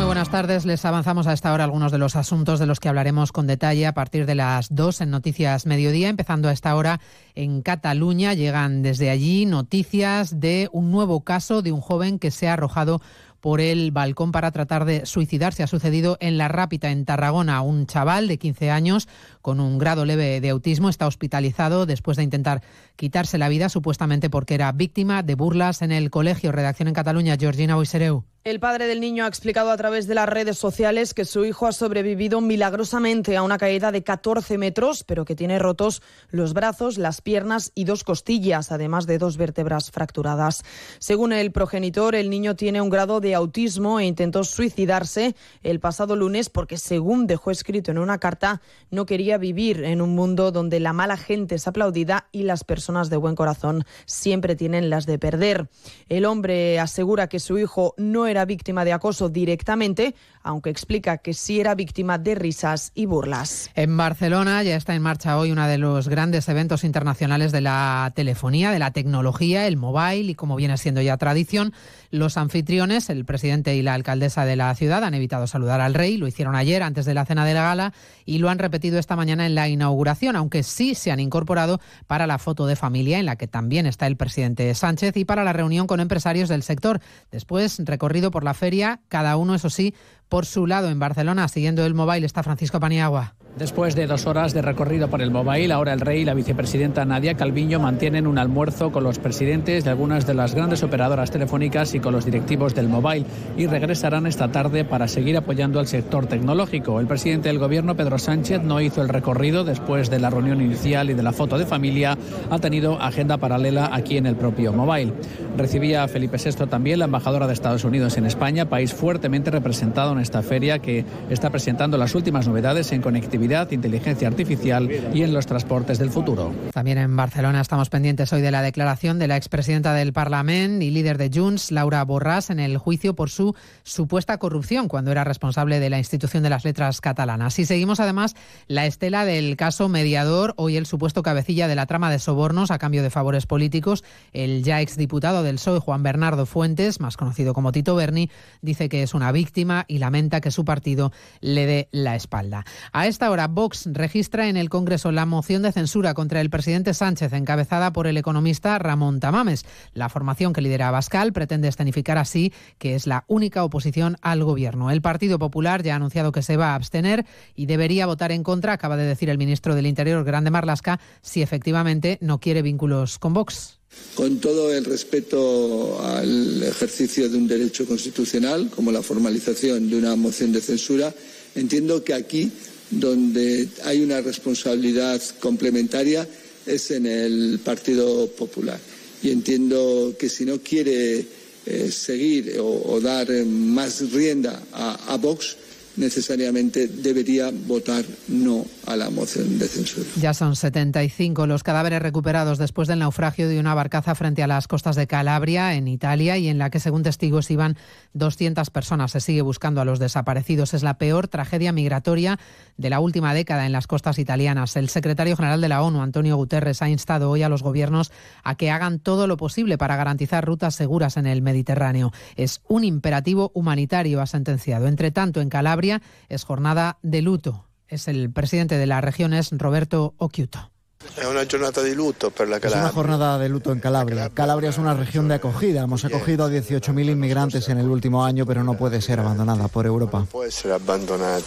Muy buenas tardes. Les avanzamos a esta hora algunos de los asuntos de los que hablaremos con detalle a partir de las 2 en Noticias Mediodía. Empezando a esta hora en Cataluña, llegan desde allí noticias de un nuevo caso de un joven que se ha arrojado por el balcón para tratar de suicidarse. Ha sucedido en La Rápita, en Tarragona. Un chaval de 15 años con un grado leve de autismo está hospitalizado después de intentar quitarse la vida, supuestamente porque era víctima de burlas en el colegio. Redacción en Cataluña, Georgina Boisereu. El padre del niño ha explicado a través de las redes sociales que su hijo ha sobrevivido milagrosamente a una caída de 14 metros, pero que tiene rotos los brazos, las piernas y dos costillas, además de dos vértebras fracturadas. Según el progenitor, el niño tiene un grado de autismo e intentó suicidarse el pasado lunes porque, según dejó escrito en una carta, no quería vivir en un mundo donde la mala gente es aplaudida y las personas de buen corazón siempre tienen las de perder. El hombre asegura que su hijo no era víctima de acoso directamente, aunque explica que sí era víctima de risas y burlas. En Barcelona ya está en marcha hoy uno de los grandes eventos internacionales de la telefonía, de la tecnología, el mobile y como viene siendo ya tradición, los anfitriones, el presidente y la alcaldesa de la ciudad han evitado saludar al rey, lo hicieron ayer antes de la cena de la gala y lo han repetido esta mañana en la inauguración, aunque sí se han incorporado para la foto de familia en la que también está el presidente Sánchez y para la reunión con empresarios del sector. Después, recorrido por la feria, cada uno, eso sí, por su lado en Barcelona, siguiendo el mobile, está Francisco Paniagua. Después de dos horas de recorrido por el Mobile, ahora el rey y la vicepresidenta Nadia Calviño mantienen un almuerzo con los presidentes de algunas de las grandes operadoras telefónicas y con los directivos del Mobile y regresarán esta tarde para seguir apoyando al sector tecnológico. El presidente del gobierno, Pedro Sánchez, no hizo el recorrido después de la reunión inicial y de la foto de familia. Ha tenido agenda paralela aquí en el propio Mobile. Recibía a Felipe VI también, la embajadora de Estados Unidos en España, país fuertemente representado en esta feria que está presentando las últimas novedades en conectividad inteligencia artificial y en los transportes del futuro. También en Barcelona estamos pendientes hoy de la declaración de la expresidenta del Parlamento y líder de Junts, Laura Borràs, en el juicio por su supuesta corrupción cuando era responsable de la institución de las letras catalanas. Y seguimos además la estela del caso mediador, hoy el supuesto cabecilla de la trama de sobornos a cambio de favores políticos, el ya exdiputado del PSOE, Juan Bernardo Fuentes, más conocido como Tito Berni, dice que es una víctima y lamenta que su partido le dé la espalda. A esta Ahora, Vox registra en el Congreso la moción de censura contra el presidente Sánchez, encabezada por el economista Ramón Tamames. La formación que lidera Abascal pretende escenificar así que es la única oposición al gobierno. El Partido Popular ya ha anunciado que se va a abstener y debería votar en contra, acaba de decir el ministro del Interior, Grande Marlasca, si efectivamente no quiere vínculos con Vox. Con todo el respeto al ejercicio de un derecho constitucional, como la formalización de una moción de censura, entiendo que aquí donde hay una responsabilidad complementaria es en el Partido Popular. Y entiendo que si no quiere eh, seguir o, dar más rienda a Vox, necesariamente debería votar no a la moción de censura. Ya son 75 los cadáveres recuperados después del naufragio de una barcaza frente a las costas de Calabria, en Italia, y en la que, según testigos, iban 200 personas. Se sigue buscando a los desaparecidos. Es la peor tragedia migratoria de la última década en las costas italianas. El secretario general de la ONU, Antonio Guterres, ha instado hoy a los gobiernos a que hagan todo lo posible para garantizar rutas seguras en el Mediterráneo. Es un imperativo humanitario, ha sentenciado. Entre tanto, en Calabria es jornada de luto. Es el presidente de la región, es Roberto Occhiuto. Es una jornada de luto para la Calabria. Es una jornada de luto en Calabria. Calabria es una región de acogida. Hemos acogido a 18.000 inmigrantes en el último año, pero no puede ser abandonada por Europa. No puede ser abandonada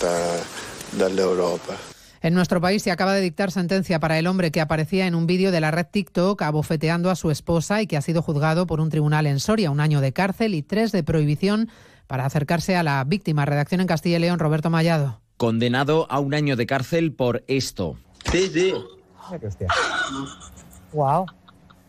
de Europa. En nuestro país se acaba de dictar sentencia para el hombre que aparecía en un vídeo de la red TikTok abofeteando a su esposa y que ha sido juzgado por un tribunal en Soria, un año de cárcel y tres de prohibición para acercarse a la víctima. Redacción en Castilla y León, Roberto Mallado. Condenado a un año de cárcel por esto. Sí, sí. Wow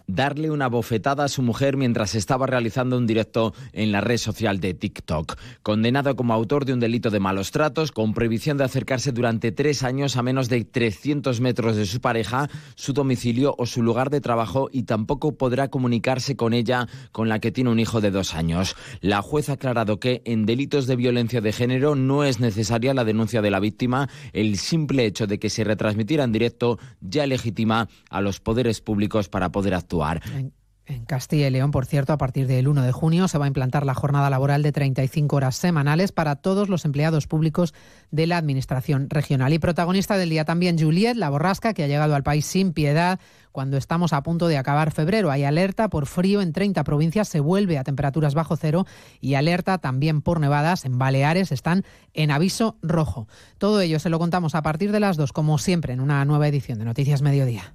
darle una bofetada a su mujer mientras estaba realizando un directo en la red social de TikTok. Condenado como autor de un delito de malos tratos, con prohibición de acercarse durante tres años a menos de 300 metros de su pareja, su domicilio o su lugar de trabajo y tampoco podrá comunicarse con ella, con la que tiene un hijo de dos años. La juez ha aclarado que en delitos de violencia de género no es necesaria la denuncia de la víctima. El simple hecho de que se retransmitiera en directo ya legitima a los poderes públicos para poder actuar en, Castilla y León, por cierto, a partir del 1 de junio se va a implantar la jornada laboral de 35 horas semanales para todos los empleados públicos de la Administración regional. Y protagonista del día también Juliet, la borrasca, que ha llegado al país sin piedad cuando estamos a punto de acabar febrero. Hay alerta por frío en 30 provincias, se vuelve a temperaturas bajo cero y alerta también por nevadas en Baleares, están en aviso rojo. Todo ello se lo contamos a partir de las 2, como siempre, en una nueva edición de Noticias Mediodía.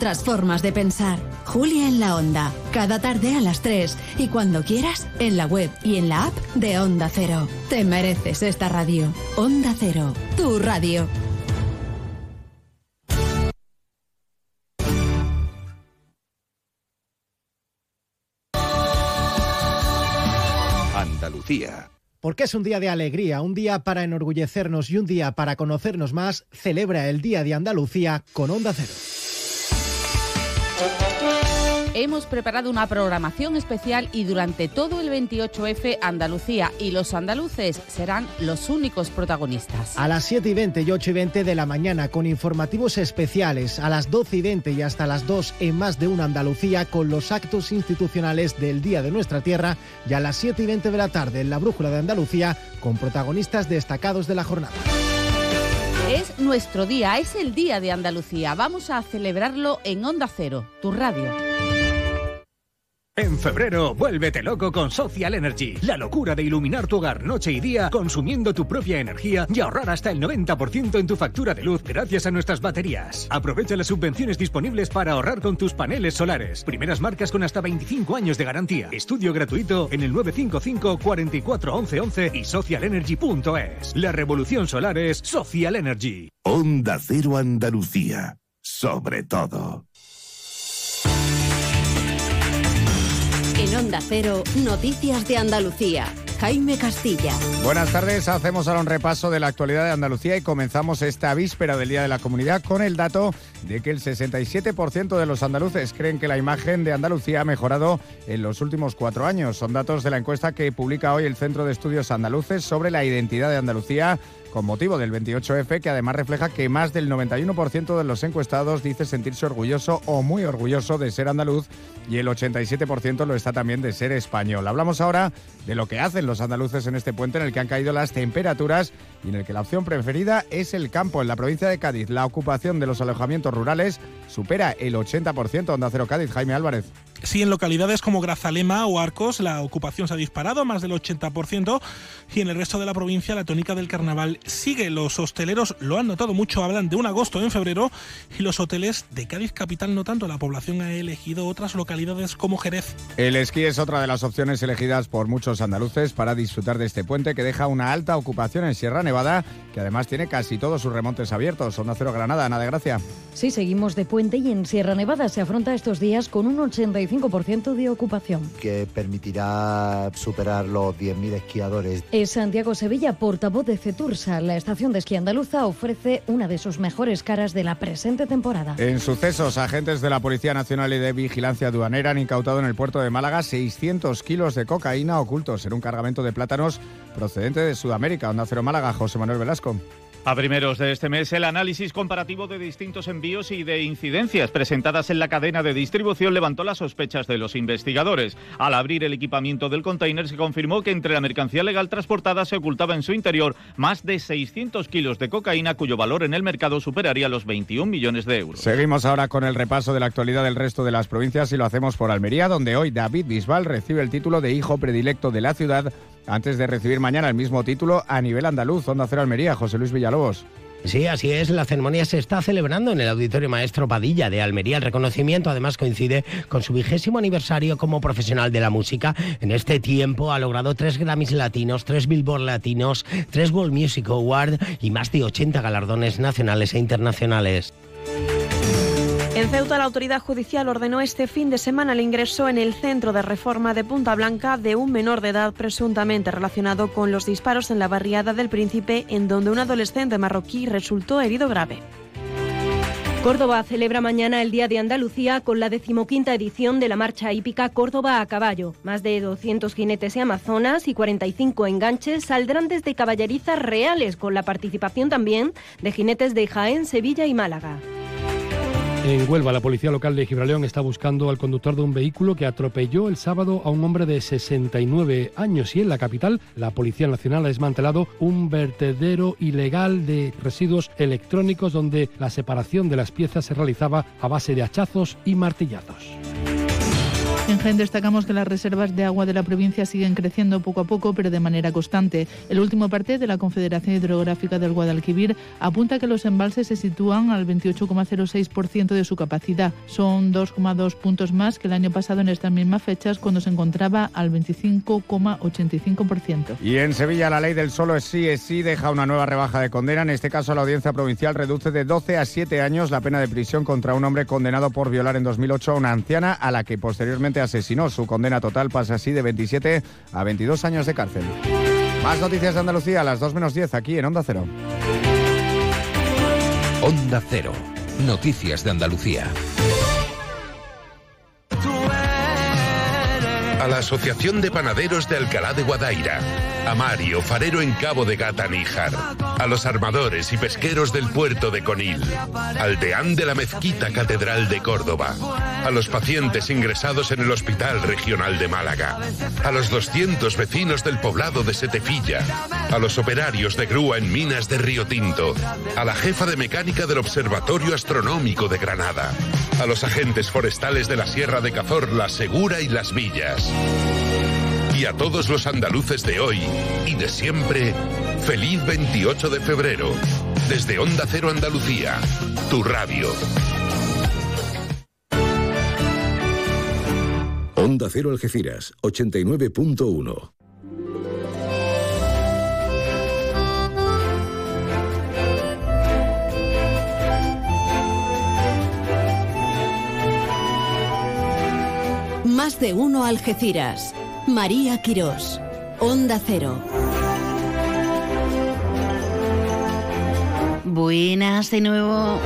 otras formas de pensar. Julia en la Onda, cada tarde a las 3 y cuando quieras en la web y en la app de Onda Cero. Te mereces esta radio. Onda Cero, tu radio. Andalucía. Porque es un día de alegría, un día para enorgullecernos y un día para conocernos más, celebra el Día de Andalucía con Onda Cero. Hemos preparado una programación especial y durante todo el 28F Andalucía y los andaluces serán los únicos protagonistas. A las 7 y 20 y 8 y 20 de la mañana con informativos especiales, a las 12 y 20 y hasta las 2 en más de una Andalucía con los actos institucionales del Día de nuestra Tierra y a las 7 y 20 de la tarde en la Brújula de Andalucía con protagonistas destacados de la jornada. Es nuestro día, es el Día de Andalucía. Vamos a celebrarlo en Onda Cero, tu radio. En febrero, vuélvete loco con Social Energy. La locura de iluminar tu hogar noche y día consumiendo tu propia energía y ahorrar hasta el 90% en tu factura de luz gracias a nuestras baterías. Aprovecha las subvenciones disponibles para ahorrar con tus paneles solares. Primeras marcas con hasta 25 años de garantía. Estudio gratuito en el 955 44 11 11 y socialenergy.es. La revolución solar es Social Energy. Onda Cero Andalucía. Sobre todo. Onda Cero, Noticias de Andalucía. Jaime Castilla. Buenas tardes, hacemos ahora un repaso de la actualidad de Andalucía y comenzamos esta víspera del Día de la Comunidad con el dato de que el 67% de los andaluces creen que la imagen de Andalucía ha mejorado en los últimos cuatro años. Son datos de la encuesta que publica hoy el Centro de Estudios Andaluces sobre la identidad de Andalucía con motivo del 28F, que además refleja que más del 91% de los encuestados dice sentirse orgulloso o muy orgulloso de ser andaluz y el 87% lo está también de ser español. Hablamos ahora de lo que hacen los andaluces en este puente en el que han caído las temperaturas y en el que la opción preferida es el campo. En la provincia de Cádiz, la ocupación de los alojamientos rurales supera el 80%. Onda Cero Cádiz, Jaime Álvarez. Sí, en localidades como Grazalema o Arcos la ocupación se ha disparado más del 80% y en el resto de la provincia la tónica del carnaval sigue. Los hosteleros lo han notado mucho, hablan de un agosto en febrero y los hoteles de Cádiz capital no tanto. La población ha elegido otras localidades como Jerez. El esquí es otra de las opciones elegidas por muchos andaluces para disfrutar de este puente que deja una alta ocupación en Sierra Nevada, que además tiene casi todos sus remontes abiertos. Onda Cero Granada, Ana de Gracia. Sí, seguimos de puente y en Sierra Nevada se afronta estos días con un 85 95% de ocupación. Que permitirá superar los 10.000 esquiadores. Es Santiago Sevilla, portavoz de Cetursa. La estación de esquí andaluza ofrece una de sus mejores caras de la presente temporada. En sucesos, agentes de la Policía Nacional y de Vigilancia Aduanera han incautado en el puerto de Málaga 600 kilos de cocaína ocultos en un cargamento de plátanos procedente de Sudamérica. Onda Cero Málaga, José Manuel Velasco. A primeros de este mes, el análisis comparativo de distintos envíos y de incidencias presentadas en la cadena de distribución levantó las sospechas de los investigadores. Al abrir el equipamiento del container se confirmó que entre la mercancía legal transportada se ocultaba en su interior más de 600 kilos de cocaína cuyo valor en el mercado superaría los 21 millones de euros. Seguimos ahora con el repaso de la actualidad del resto de las provincias y lo hacemos por Almería, donde hoy David Bisbal recibe el título de hijo predilecto de la ciudad antes de recibir mañana el mismo título a nivel andaluz. Onda Cero Almería, José Luis Villalobos. Sí, así es. La ceremonia se está celebrando en el Auditorio Maestro Padilla de Almería. El reconocimiento además coincide con su vigésimo aniversario como profesional de la música. En este tiempo ha logrado tres Grammys latinos, tres Billboard latinos, tres World Music Award y más de 80 galardones nacionales e internacionales. En Ceuta, la autoridad judicial ordenó este fin de semana el ingreso en el centro de reforma de Punta Blanca de un menor de edad presuntamente relacionado con los disparos en la barriada del Príncipe, en donde un adolescente marroquí resultó herido grave. Córdoba celebra mañana el Día de Andalucía con la decimoquinta edición de la marcha hípica Córdoba a caballo. Más de 200 jinetes y amazonas y 45 enganches saldrán desde caballerizas reales con la participación también de jinetes de Jaén, Sevilla y Málaga. En Huelva, la policía local de Gibraleón está buscando al conductor de un vehículo que atropelló el sábado a un hombre de 69 años y en la capital la Policía Nacional ha desmantelado un vertedero ilegal de residuos electrónicos donde la separación de las piezas se realizaba a base de hachazos y martillazos. En Jaén destacamos que las reservas de agua de la provincia siguen creciendo poco a poco, pero de manera constante. El último parte de la Confederación Hidrográfica del Guadalquivir apunta que los embalses se sitúan al 28,06% de su capacidad. Son 2,2 puntos más que el año pasado en estas mismas fechas, cuando se encontraba al 25,85%. Y en Sevilla la ley del solo es sí es sí deja una nueva rebaja de condena. En este caso la audiencia provincial reduce de 12 a 7 años la pena de prisión contra un hombre condenado por violar en 2008 a una anciana a la que posteriormente asesinó. Su condena total pasa así de 27 a 22 años de cárcel. Más noticias de Andalucía a las 2 menos 10 aquí en Onda Cero. Onda Cero. Noticias de Andalucía. A la Asociación de Panaderos de Alcalá de Guadaira. A Mario, farero en Cabo de Gata Níjar. A los armadores y pesqueros del puerto de Conil. Al deán de la Mezquita Catedral de Córdoba. A los pacientes ingresados en el Hospital Regional de Málaga. A los 200 vecinos del poblado de Setefilla. A los operarios de grúa en minas de Río Tinto. A la jefa de mecánica del Observatorio Astronómico de Granada. A los agentes forestales de la Sierra de Cazorla, Segura y Las Villas. Y a todos los andaluces de hoy y de siempre, feliz 28 de febrero. Desde Onda Cero Andalucía, tu radio. Onda Cero Algeciras, 89.1. Más de uno Algeciras. María Quirós. Onda Cero. Buenas de nuevo.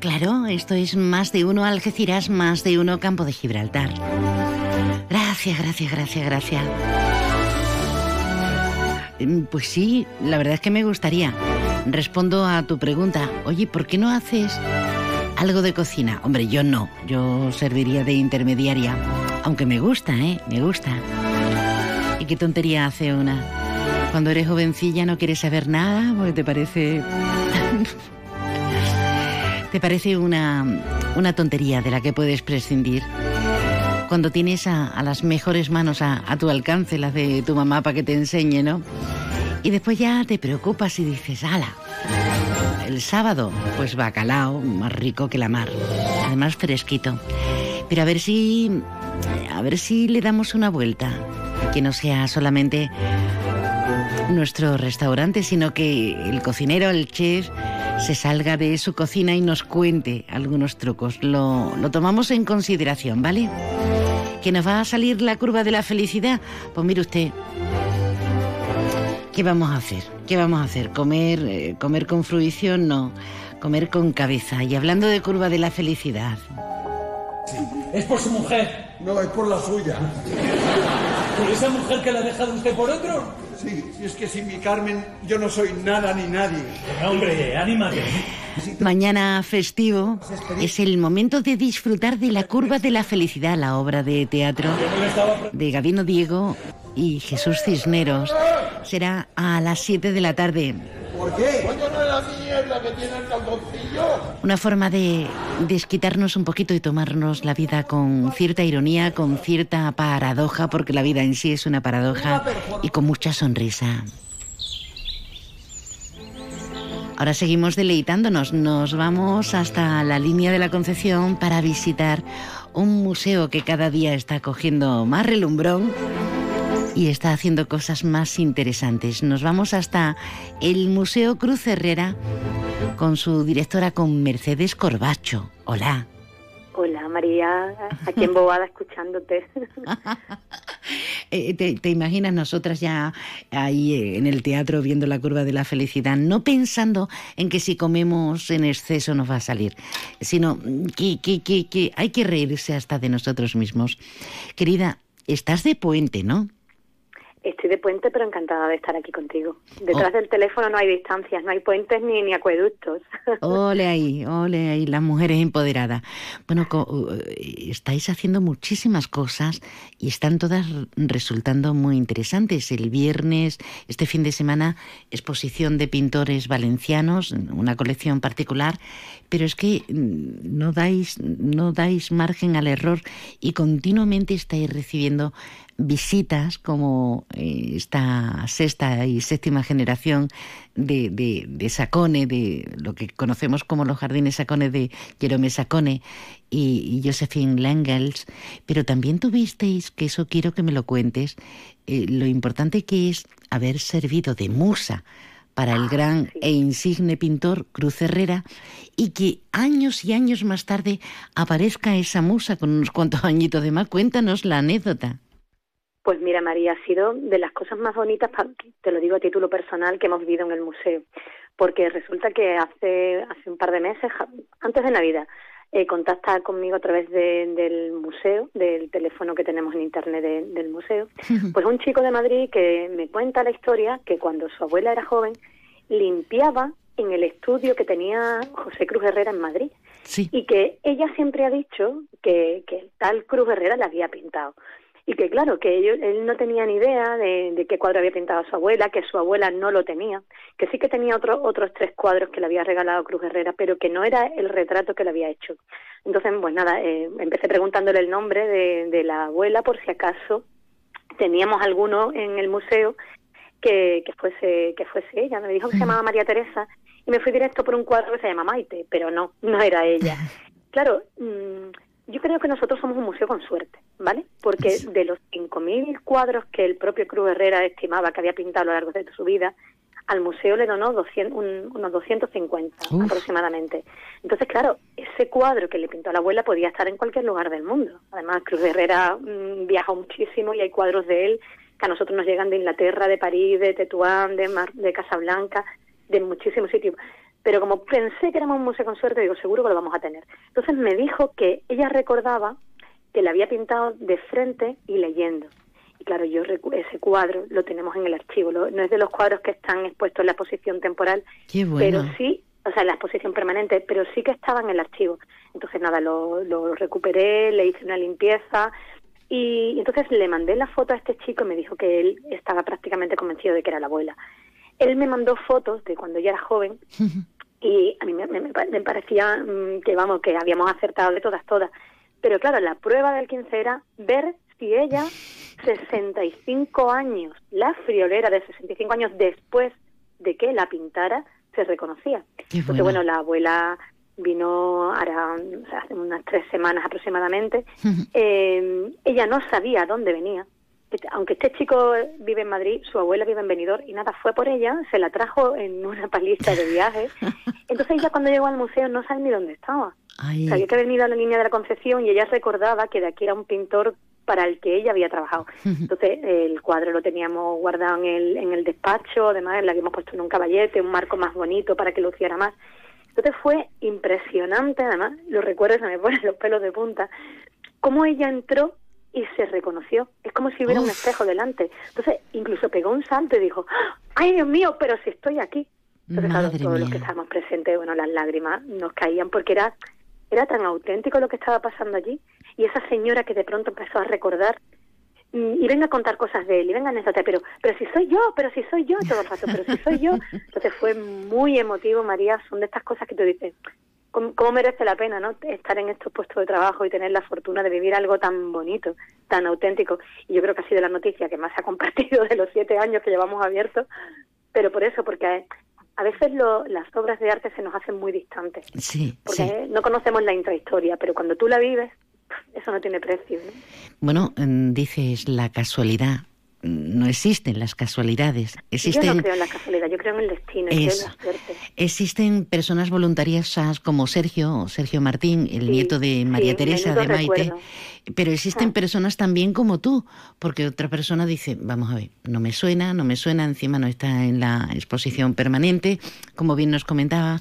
Claro, esto es más de uno Algeciras, más de uno Campo de Gibraltar. Gracias, gracias, gracias, gracias. Mm, Pues sí, la verdad es que me gustaría. Respondo a tu pregunta. Oye, ¿por qué no haces algo de cocina? Hombre, yo no. Yo serviría de intermediaria. Aunque me gusta, ¿eh? Me gusta. ¿Y qué tontería hace una? Cuando eres jovencilla no quieres saber nada porque te parece... te parece una, una tontería de la que puedes prescindir. Cuando tienes a, a las mejores manos a, a tu alcance, las de tu mamá para que te enseñe, ¿no? Y después ya te preocupas y dices, ala, el sábado, pues bacalao, más rico que la mar. Además fresquito. Pero a ver si. A ver si le damos una vuelta. Que no sea solamente nuestro restaurante, sino que el cocinero, el chef, se salga de su cocina y nos cuente algunos trucos. Lo, lo tomamos en consideración, ¿vale? Que nos va a salir la curva de la felicidad. Pues mire usted, ¿qué vamos a hacer? ¿Qué vamos a hacer? ¿Comer, eh, comer con fruición? No, comer con cabeza. Y hablando de curva de la felicidad, Es por su mujer. No, es por la suya. ¿Por esa mujer que la ha dejado usted por otro? Sí, es que sin mi Carmen yo no soy nada ni nadie. hombre, anímate. Mañana festivo es el momento de disfrutar de la curva de la felicidad, la obra de teatro de Gabino Diego y Jesús Cisneros. Será a las 7 de la tarde. ¿Por qué? Coño, no es la mierda que tiene el calzoncillo. Una forma de desquitarnos un poquito y tomarnos la vida con cierta ironía, con cierta paradoja, porque la vida en sí es una paradoja, y con mucha sonrisa. Ahora seguimos deleitándonos. Nos vamos hasta la línea de la Concepción para visitar un museo que cada día está cogiendo más relumbrón y está haciendo cosas más interesantes. Nos vamos hasta el Museo Cruz Herrera con su directora, con Mercedes Corbacho. Hola. Hola María, aquí en Bobada escuchándote. Eh, te, te imaginas nosotras ya ahí eh, en el teatro viendo la curva de la felicidad, no pensando en que si comemos en exceso nos va a salir, sino que, que, que, que hay que reírse hasta de nosotros mismos. Querida, estás de puente, ¿no? Estoy de puente, pero encantada de estar aquí contigo. Oh. Detrás del teléfono no hay distancias, no hay puentes ni, ni acueductos. Ole ahí, ole ahí, las mujeres empoderadas. Bueno, uh, estáis haciendo muchísimas cosas y están todas resultando muy interesantes. El viernes, este fin de semana, exposición de pintores valencianos, una colección particular, pero es que mm, no dais, no dais margen al error y continuamente estáis recibiendo visitas como eh, esta sexta y séptima generación de, de, de Sacone, de lo que conocemos como los jardines Sacone de Jerome Sacone y, y Josephine Langels, pero también tuvisteis, que eso quiero que me lo cuentes, eh, lo importante que es haber servido de musa para el gran e insigne pintor Cruz Herrera y que años y años más tarde aparezca esa musa con unos cuantos añitos de más. Cuéntanos la anécdota. Pues mira, María, ha sido de las cosas más bonitas, te lo digo a título personal, que hemos vivido en el museo. Porque resulta que hace, hace un par de meses, antes de Navidad, eh, contacta conmigo a través de- del museo, del teléfono que tenemos en internet de- del museo, pues un chico de Madrid que me cuenta la historia que cuando su abuela era joven limpiaba en el estudio que tenía José Cruz Herrera en Madrid. Y que ella siempre ha dicho que, que el tal Cruz Herrera le había pintado. Y que claro, que ellos- él no tenía ni idea de, de qué cuadro había pintado su abuela, que su abuela no lo tenía, que sí que tenía otro- otros tres cuadros que le había regalado Cruz Herrera, pero que no era el retrato que le había hecho. Entonces, pues nada, eh, empecé preguntándole el nombre de, de la abuela por si acaso teníamos alguno en el museo que, que fuese que fuese ella. Me dijo que se llamaba María Teresa y me fui directo por un cuadro que se llama Maite, pero no, no era ella. Claro, mm, yo creo que nosotros somos un museo con suerte, ¿vale? Porque de los 5.000 cuadros que el propio Cruz Herrera estimaba que había pintado a lo largo de su vida, al museo le donó 200, un- unos 250 Uf. aproximadamente. Entonces, claro, ese cuadro que le pintó a la abuela podía estar en cualquier lugar del mundo. Además, Cruz Herrera mm, viajó muchísimo y hay cuadros de él que a nosotros nos llegan de Inglaterra, de París, de Tetuán, de, Mar- de Casablanca, de muchísimos sitios. Pero como pensé que éramos un museo con suerte, digo, seguro que lo vamos a tener. Entonces me dijo que ella recordaba que le había pintado de frente y leyendo. Y claro, yo recu- ese cuadro lo tenemos en el archivo. lo- no es de los cuadros que están expuestos en la exposición temporal, Qué bueno. pero sí, o sea, en la exposición permanente, pero sí que estaba en el archivo. Entonces, nada, lo, lo recuperé, le hice una limpieza y, y entonces le mandé la foto a este chico y me dijo que él estaba prácticamente convencido de que era la abuela. Él me mandó fotos de cuando ella era joven y a mí me, me- me pa- me parecía mm, que, vamos, que habíamos acertado de todas, todas. Pero claro, la prueba del 15 era ver si ella, 65 años, la friolera de 65 años después de que la pintara, se reconocía. Qué Porque bueno. la abuela vino ahora, o sea, hace unas tres semanas aproximadamente. Eh, ella no sabía dónde venía, aunque este chico vive en Madrid, su abuela vive en Benidorm y nada, fue por ella, se la trajo en una paliza de viaje. Entonces ella cuando llegó al museo no sabe ni dónde estaba. Sabía que había venido a la línea de la Concepción y ella recordaba que de aquí era un pintor para el que ella había trabajado. Entonces el cuadro lo teníamos guardado en el, en el despacho, además le habíamos puesto en un caballete, un marco más bonito para que luciera más. Entonces fue impresionante, además, lo recuerdo, se me ponen los pelos de punta, cómo ella entró y se reconoció. Es como si hubiera un espejo delante. Entonces, incluso pegó un salto y dijo, ¡ay, Dios mío, pero si estoy aquí! Entonces, claro, todos los que estábamos presentes, bueno, las lágrimas nos caían porque era, era tan auténtico lo que estaba pasando allí. Y esa señora que de pronto empezó a recordar y venga a contar cosas de él, y venga a anécdota, pero, pero si soy yo, pero si soy yo todo el rato, pero si soy yo. Entonces fue muy emotivo, María, son de estas cosas que tú dices, ¿cómo, merece la pena no estar en estos puestos de trabajo y tener la fortuna de vivir algo tan bonito, tan auténtico? Y yo creo que ha sido la noticia que más se ha compartido de los siete años que llevamos abiertos, pero por eso, porque a veces las obras de arte se nos hacen muy distantes. Sí, porque no conocemos la intrahistoria, pero cuando tú la vives, eso no tiene precio. Bueno, mm, dices la casualidad. No existen las casualidades. Existen, yo no creo en la casualidad, yo creo en el destino, en la suerte. Existen personas voluntarias como Sergio, Sergio Martín, el nieto de María Teresa de Maite, pero existen ah. personas también como tú, porque otra persona dice, vamos a ver, no me suena, no me suena, encima no está en la exposición permanente, como bien nos comentaba,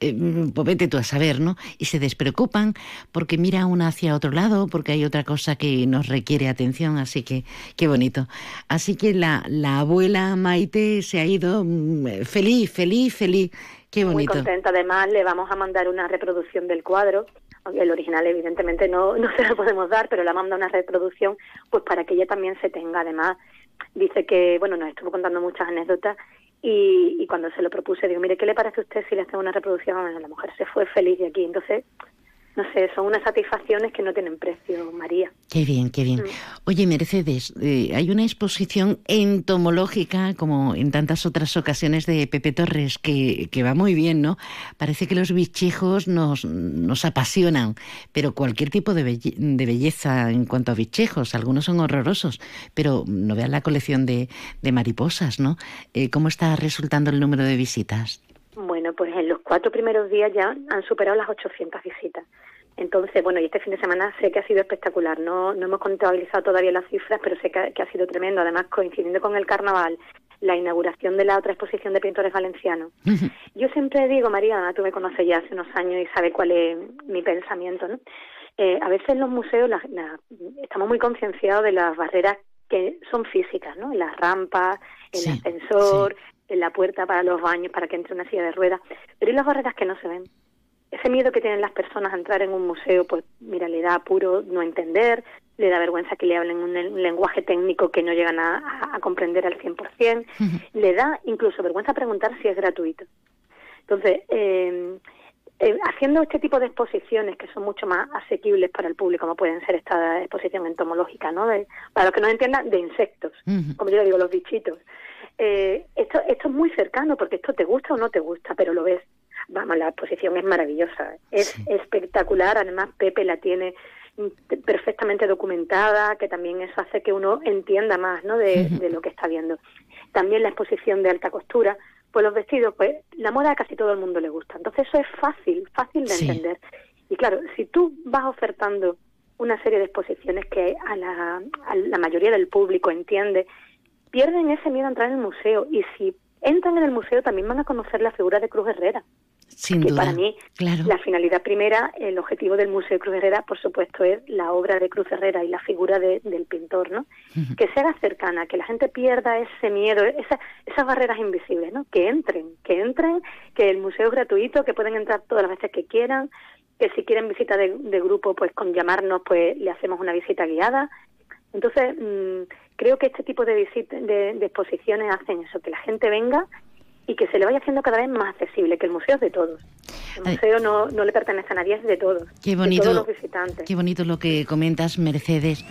eh, pues vete tú a saber, ¿no? Y se despreocupan porque mira una hacia otro lado, porque hay otra cosa que nos requiere atención, así que qué bonito. Así que la, la abuela Maite se ha ido mm, feliz, feliz, feliz. Qué bonito. Muy contenta, además le vamos a mandar una reproducción del cuadro el original evidentemente no, no se la podemos dar, pero la manda una reproducción, pues para que ella también se tenga. Además, dice que, bueno, nos estuvo contando muchas anécdotas y, y, cuando se lo propuse, digo, mire, ¿qué le parece a usted si le hacemos una reproducción? Bueno, la mujer se fue feliz de aquí. Entonces, no sé, son unas satisfacciones que no tienen precio, María. Qué bien, qué bien. Mm. Oye, Mercedes, eh, hay una exposición entomológica, como en tantas otras ocasiones de Pepe Torres, que, que va muy bien, ¿no? Parece que los bichejos nos, nos apasionan, pero cualquier tipo de, de belleza en cuanto a bichejos, algunos son horrorosos, pero no vean la colección de, de mariposas, ¿no? Eh, ¿Cómo está resultando el número de visitas? Bueno, pues en los cuatro primeros días ya han superado las 800 visitas. Entonces, bueno, y este fin de semana sé que ha sido espectacular. No, no hemos contabilizado todavía las cifras, pero sé que, ha sido tremendo. Además, coincidiendo con el carnaval, la inauguración de la otra exposición de pintores valencianos. Yo siempre digo, María, tú me conoces ya hace unos años y sabes cuál es mi pensamiento, ¿no? Eh, a veces en los museos estamos muy concienciados de las barreras que son físicas, ¿no? En las rampas, el ascensor, en la puerta para los baños, para que entre una silla de ruedas. Pero ¿y las barreras que no se ven? Ese miedo que tienen las personas a entrar en un museo, pues mira, le da puro no entender, le da vergüenza que le hablen un, lenguaje técnico que no llegan a, comprender al 100%, le da incluso vergüenza preguntar si es gratuito. Entonces, eh, eh, haciendo este tipo de exposiciones que son mucho más asequibles para el público, como pueden ser esta exposición entomológica, ¿no? para los que no entiendan, de insectos, como yo digo, los bichitos. Eh, esto, esto es muy cercano porque esto te gusta o no te gusta, pero lo ves vamos, la exposición es maravillosa, es espectacular, además Pepe la tiene perfectamente documentada, que también eso hace que uno entienda más ¿no? de, lo que está viendo. También la exposición de alta costura, pues los vestidos, pues la moda a casi todo el mundo le gusta. Entonces eso es fácil, fácil de entender. Y claro, si tú vas ofertando una serie de exposiciones que a la, a la mayoría del público entiende, pierden ese miedo a entrar en el museo. Y si entran en el museo también van a conocer la figura de Cruz Herrera. Sin que duda. para mí la finalidad primera, el objetivo del Museo Cruz Herrera, por supuesto, es la obra de Cruz Herrera y la figura del pintor, ¿no? Que sea cercana, que la gente pierda ese miedo, esa, esas barreras invisibles, ¿no? Que entren, que entren, que el museo es gratuito, que pueden entrar todas las veces que quieran, que si quieren visita de, grupo, pues con llamarnos, pues le hacemos una visita guiada. Entonces, mm, creo que este tipo de, de, de exposiciones hacen eso, que la gente venga y que se le vaya haciendo cada vez más accesible, que el museo es de todos. El museo no, no le pertenece a nadie, es de todos. Qué bonito, de todos los visitantes. Qué bonito lo que comentas, Mercedes.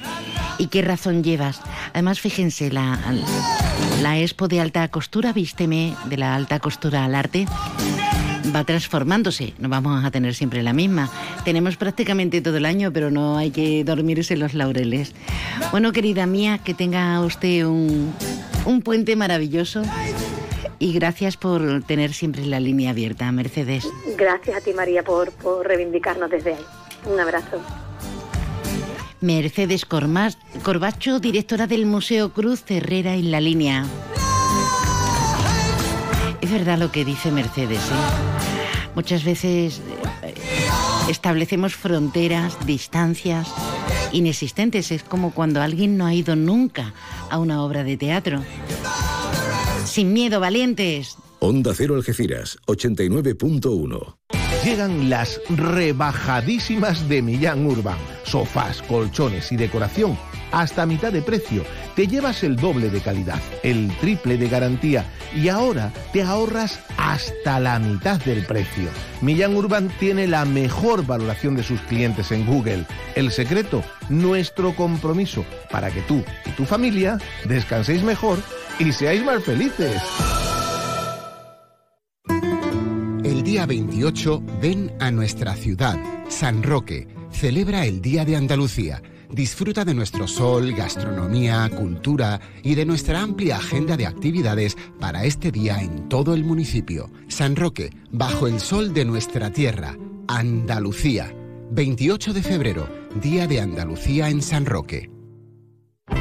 Y qué razón llevas. Además, fíjense, la, la expo de alta costura, vísteme, de la alta costura al arte, va transformándose, no vamos a tener siempre la misma. Tenemos prácticamente todo el año, pero no hay que dormirse en los laureles. Bueno, querida mía, que tenga usted un, un puente maravilloso y gracias por tener siempre la línea abierta, Mercedes. Gracias a ti, María, por, por reivindicarnos desde ahí. Un abrazo. Mercedes Cormas, Corbacho, directora del Museo Cruz Herrera en la línea. Es verdad lo que dice Mercedes. ¿eh? Muchas veces eh, establecemos fronteras, distancias inexistentes. Es como cuando alguien no ha ido nunca a una obra de teatro. Sin miedo, valientes. Onda Cero Algeciras, 89.1. Llegan las rebajadísimas de Millán Urban. Sofás, colchones y decoración hasta mitad de precio. Te llevas el doble de calidad, el triple de garantía y ahora te ahorras hasta la mitad del precio. Millán Urban tiene la mejor valoración de sus clientes en Google. El secreto, nuestro compromiso para que tú y tu familia descanséis mejor y seáis más felices. El día 28 ven a nuestra ciudad, San Roque. Celebra el Día de Andalucía. Disfruta de nuestro sol, gastronomía, cultura y de nuestra amplia agenda de actividades para este día en todo el municipio. San Roque, bajo el sol de nuestra tierra, Andalucía. 28 de febrero, Día de Andalucía en San Roque.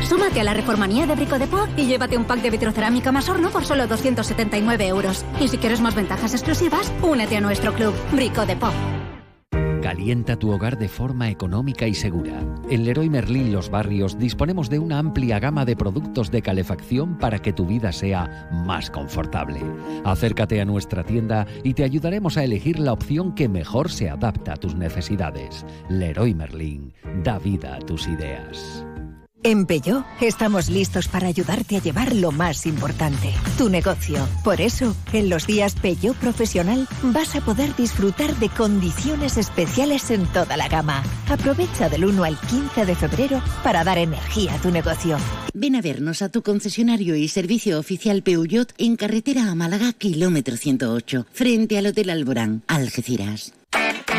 Súmate a la reformanía de Brico de Po y llévate un pack de vitrocerámica más horno por solo 279 euros. Y si quieres más ventajas exclusivas, únete a nuestro club, Brico de Po. Calienta tu hogar de forma económica y segura. En Leroy Merlin Los Barrios disponemos de una amplia gama de productos de calefacción para que tu vida sea más confortable. Acércate a nuestra tienda y te ayudaremos a elegir la opción que mejor se adapta a tus necesidades. Leroy Merlin, da vida a tus ideas. En Peugeot estamos listos para ayudarte a llevar lo más importante, tu negocio. Por eso, en los días Peugeot Profesional vas a poder disfrutar de condiciones especiales en toda la gama. Aprovecha del 1 al 15 de febrero para dar energía a tu negocio. Ven a vernos a tu concesionario y servicio oficial Peugeot en carretera a Málaga, kilómetro 108, frente al Hotel Alborán, Algeciras.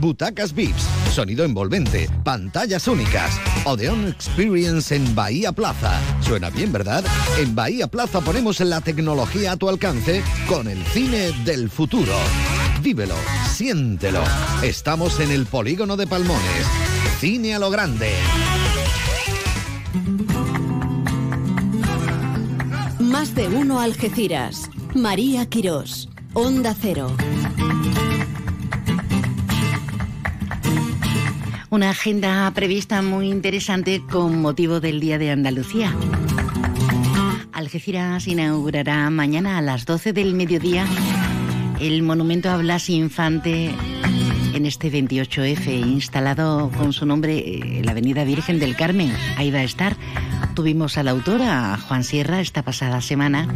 Butacas VIPs, sonido envolvente, pantallas únicas. Odeon Experience en Bahía Plaza. Suena bien, ¿verdad? En Bahía Plaza ponemos la tecnología a tu alcance con el cine del futuro. Vívelo, siéntelo. Estamos en el polígono de Palmones. Cine a lo grande. Más de uno Algeciras. María Quirós. Onda Cero. Una agenda prevista muy interesante con motivo del Día de Andalucía. Algeciras inaugurará mañana a las 12 del mediodía el monumento a Blas Infante en este 28F, instalado con su nombre en la Avenida Virgen del Carmen. Ahí va a estar. Tuvimos al autor, a Juan Sierra, esta pasada semana.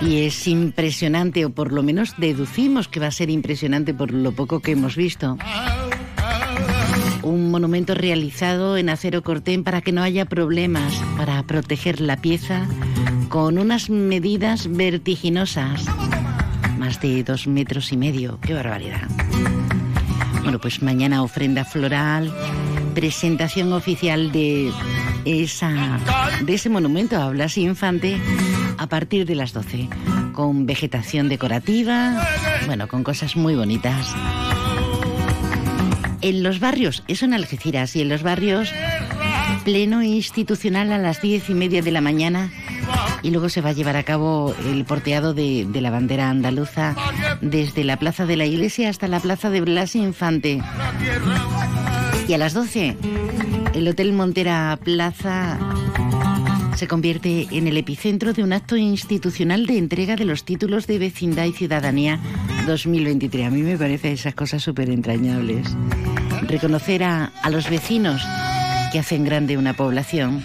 Y es impresionante, o por lo menos deducimos que va a ser impresionante por lo poco que hemos visto un monumento realizado en acero cortén para que no haya problemas, para proteger la pieza con unas medidas vertiginosas, más de dos metros y medio, qué barbaridad. Bueno, pues mañana ofrenda floral, presentación oficial de esa de ese monumento a Blas Infante a partir de las 12, con vegetación decorativa, bueno, con cosas muy bonitas en los barrios, eso en Algeciras, y en los barrios, pleno institucional a las diez y media de la mañana. Y luego se va a llevar a cabo el porteado de, la bandera andaluza desde la plaza de la iglesia hasta la plaza de Blas Infante. Y a las 12, el Hotel Montera Plaza se convierte en el epicentro de un acto institucional de entrega de los títulos de vecindad y ciudadanía 2023. A mí me parece esas cosas súper entrañables. Reconocer a, a los vecinos que hacen grande una población.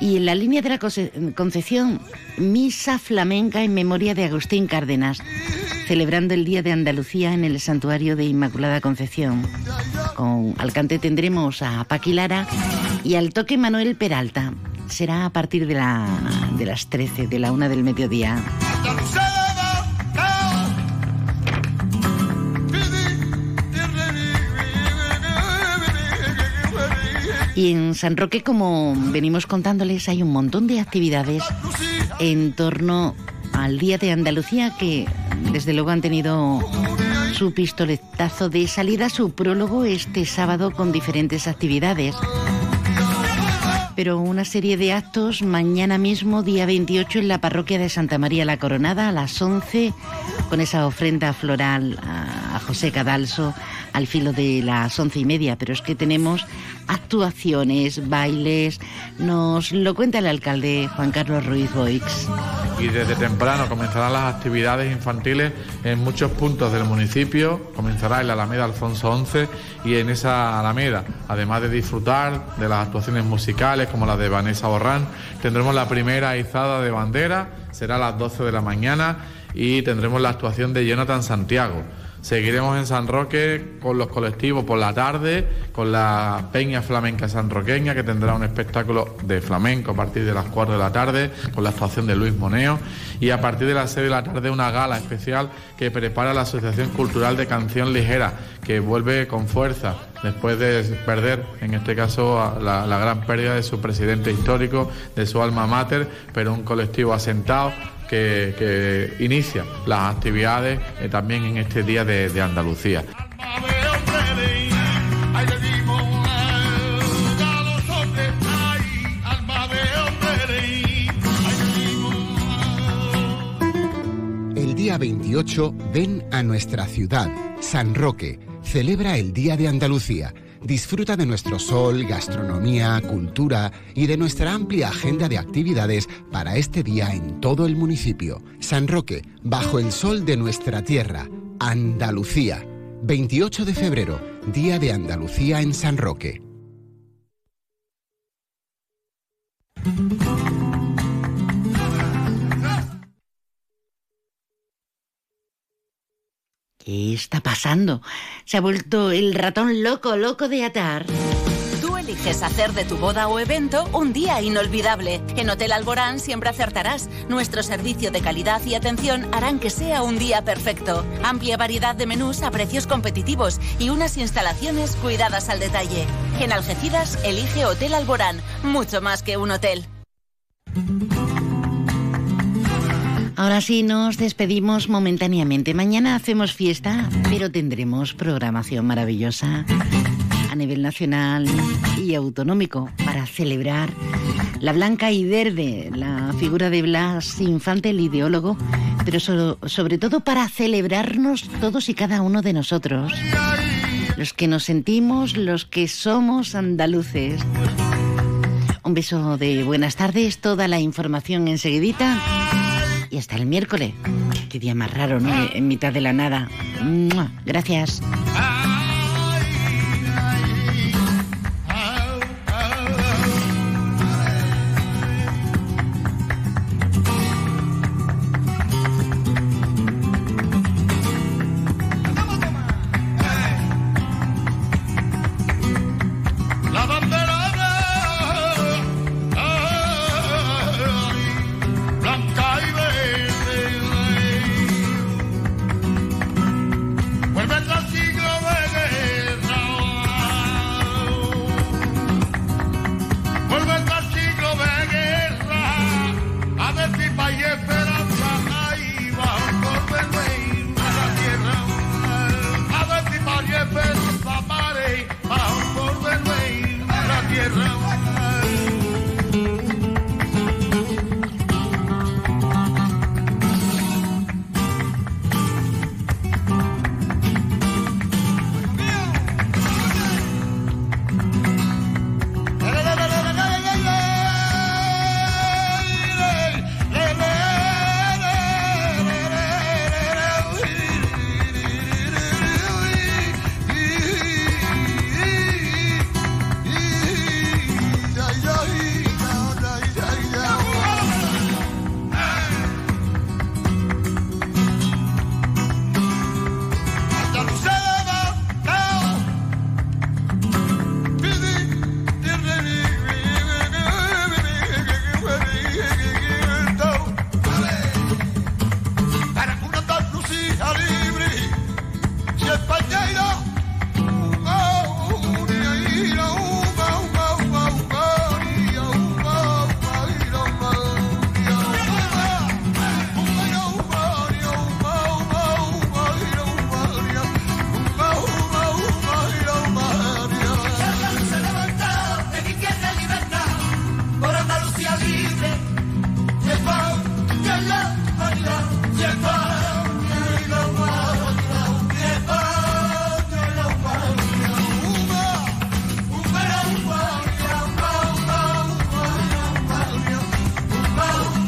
Y en la línea de la Concepción, misa flamenca en memoria de Agustín Cárdenas, celebrando el Día de Andalucía en el Santuario de Inmaculada Concepción. Con al cante tendremos a Paquilara y al toque Manuel Peralta. Será a partir de, la, de las 13, de la una del mediodía. Y en San Roque, como venimos contándoles, hay un montón de actividades en torno al Día de Andalucía que desde luego han tenido su pistoletazo de salida, su prólogo este sábado con diferentes actividades. Pero una serie de actos mañana mismo, día 28, en la parroquia de Santa María la Coronada, a las 11, con esa ofrenda floral a José Cadalso al filo de las once y media, pero es que tenemos actuaciones, bailes, nos lo cuenta el alcalde Juan Carlos Ruiz Boix. Y desde temprano comenzarán las actividades infantiles en muchos puntos del municipio, comenzará en la Alameda Alfonso XI y en esa Alameda, además de disfrutar de las actuaciones musicales como la de Vanessa Borrán, tendremos la primera izada de bandera, será a las 12 de la mañana y tendremos la actuación de Jonathan Santiago. Seguiremos en San Roque con los colectivos por la tarde, con la Peña Flamenca Sanroqueña, que tendrá un espectáculo de flamenco a partir de las 4 de la tarde, con la actuación de Luis Moneo, y a partir de las 6 de la tarde una gala especial que prepara la Asociación Cultural de Canción Ligera, que vuelve con fuerza después de perder, en este caso, la, la gran pérdida de su presidente histórico, de su alma mater, pero un colectivo asentado que, inicia las actividades eh, también en este día de, Andalucía. El día 28 ven a nuestra ciudad, San Roque, celebra el Día de Andalucía disfruta de nuestro sol, gastronomía, cultura y de nuestra amplia agenda de actividades para este día en todo el municipio. San Roque, bajo el sol de nuestra tierra, Andalucía. 28 de febrero, Día de Andalucía en San Roque. ¿Qué está pasando? Se ha vuelto el ratón loco, loco de atar. Tú eliges hacer de tu boda o evento un día inolvidable. En Hotel Alborán siempre acertarás. Nuestro servicio de calidad y atención harán que sea un día perfecto. Amplia variedad de menús a precios competitivos y unas instalaciones cuidadas al detalle. En Algeciras, elige Hotel Alborán, mucho más que un hotel. Ahora sí, nos despedimos momentáneamente. Mañana hacemos fiesta, pero tendremos programación maravillosa a nivel nacional y autonómico para celebrar la blanca y verde, la figura de Blas Infante, el ideólogo, pero sobre todo para celebrarnos todos y cada uno de nosotros, los que nos sentimos, los que somos andaluces. Un beso de buenas tardes, toda la información enseguidita y hasta el miércoles. Qué día más raro, ¿no? En mitad de la nada. Gracias.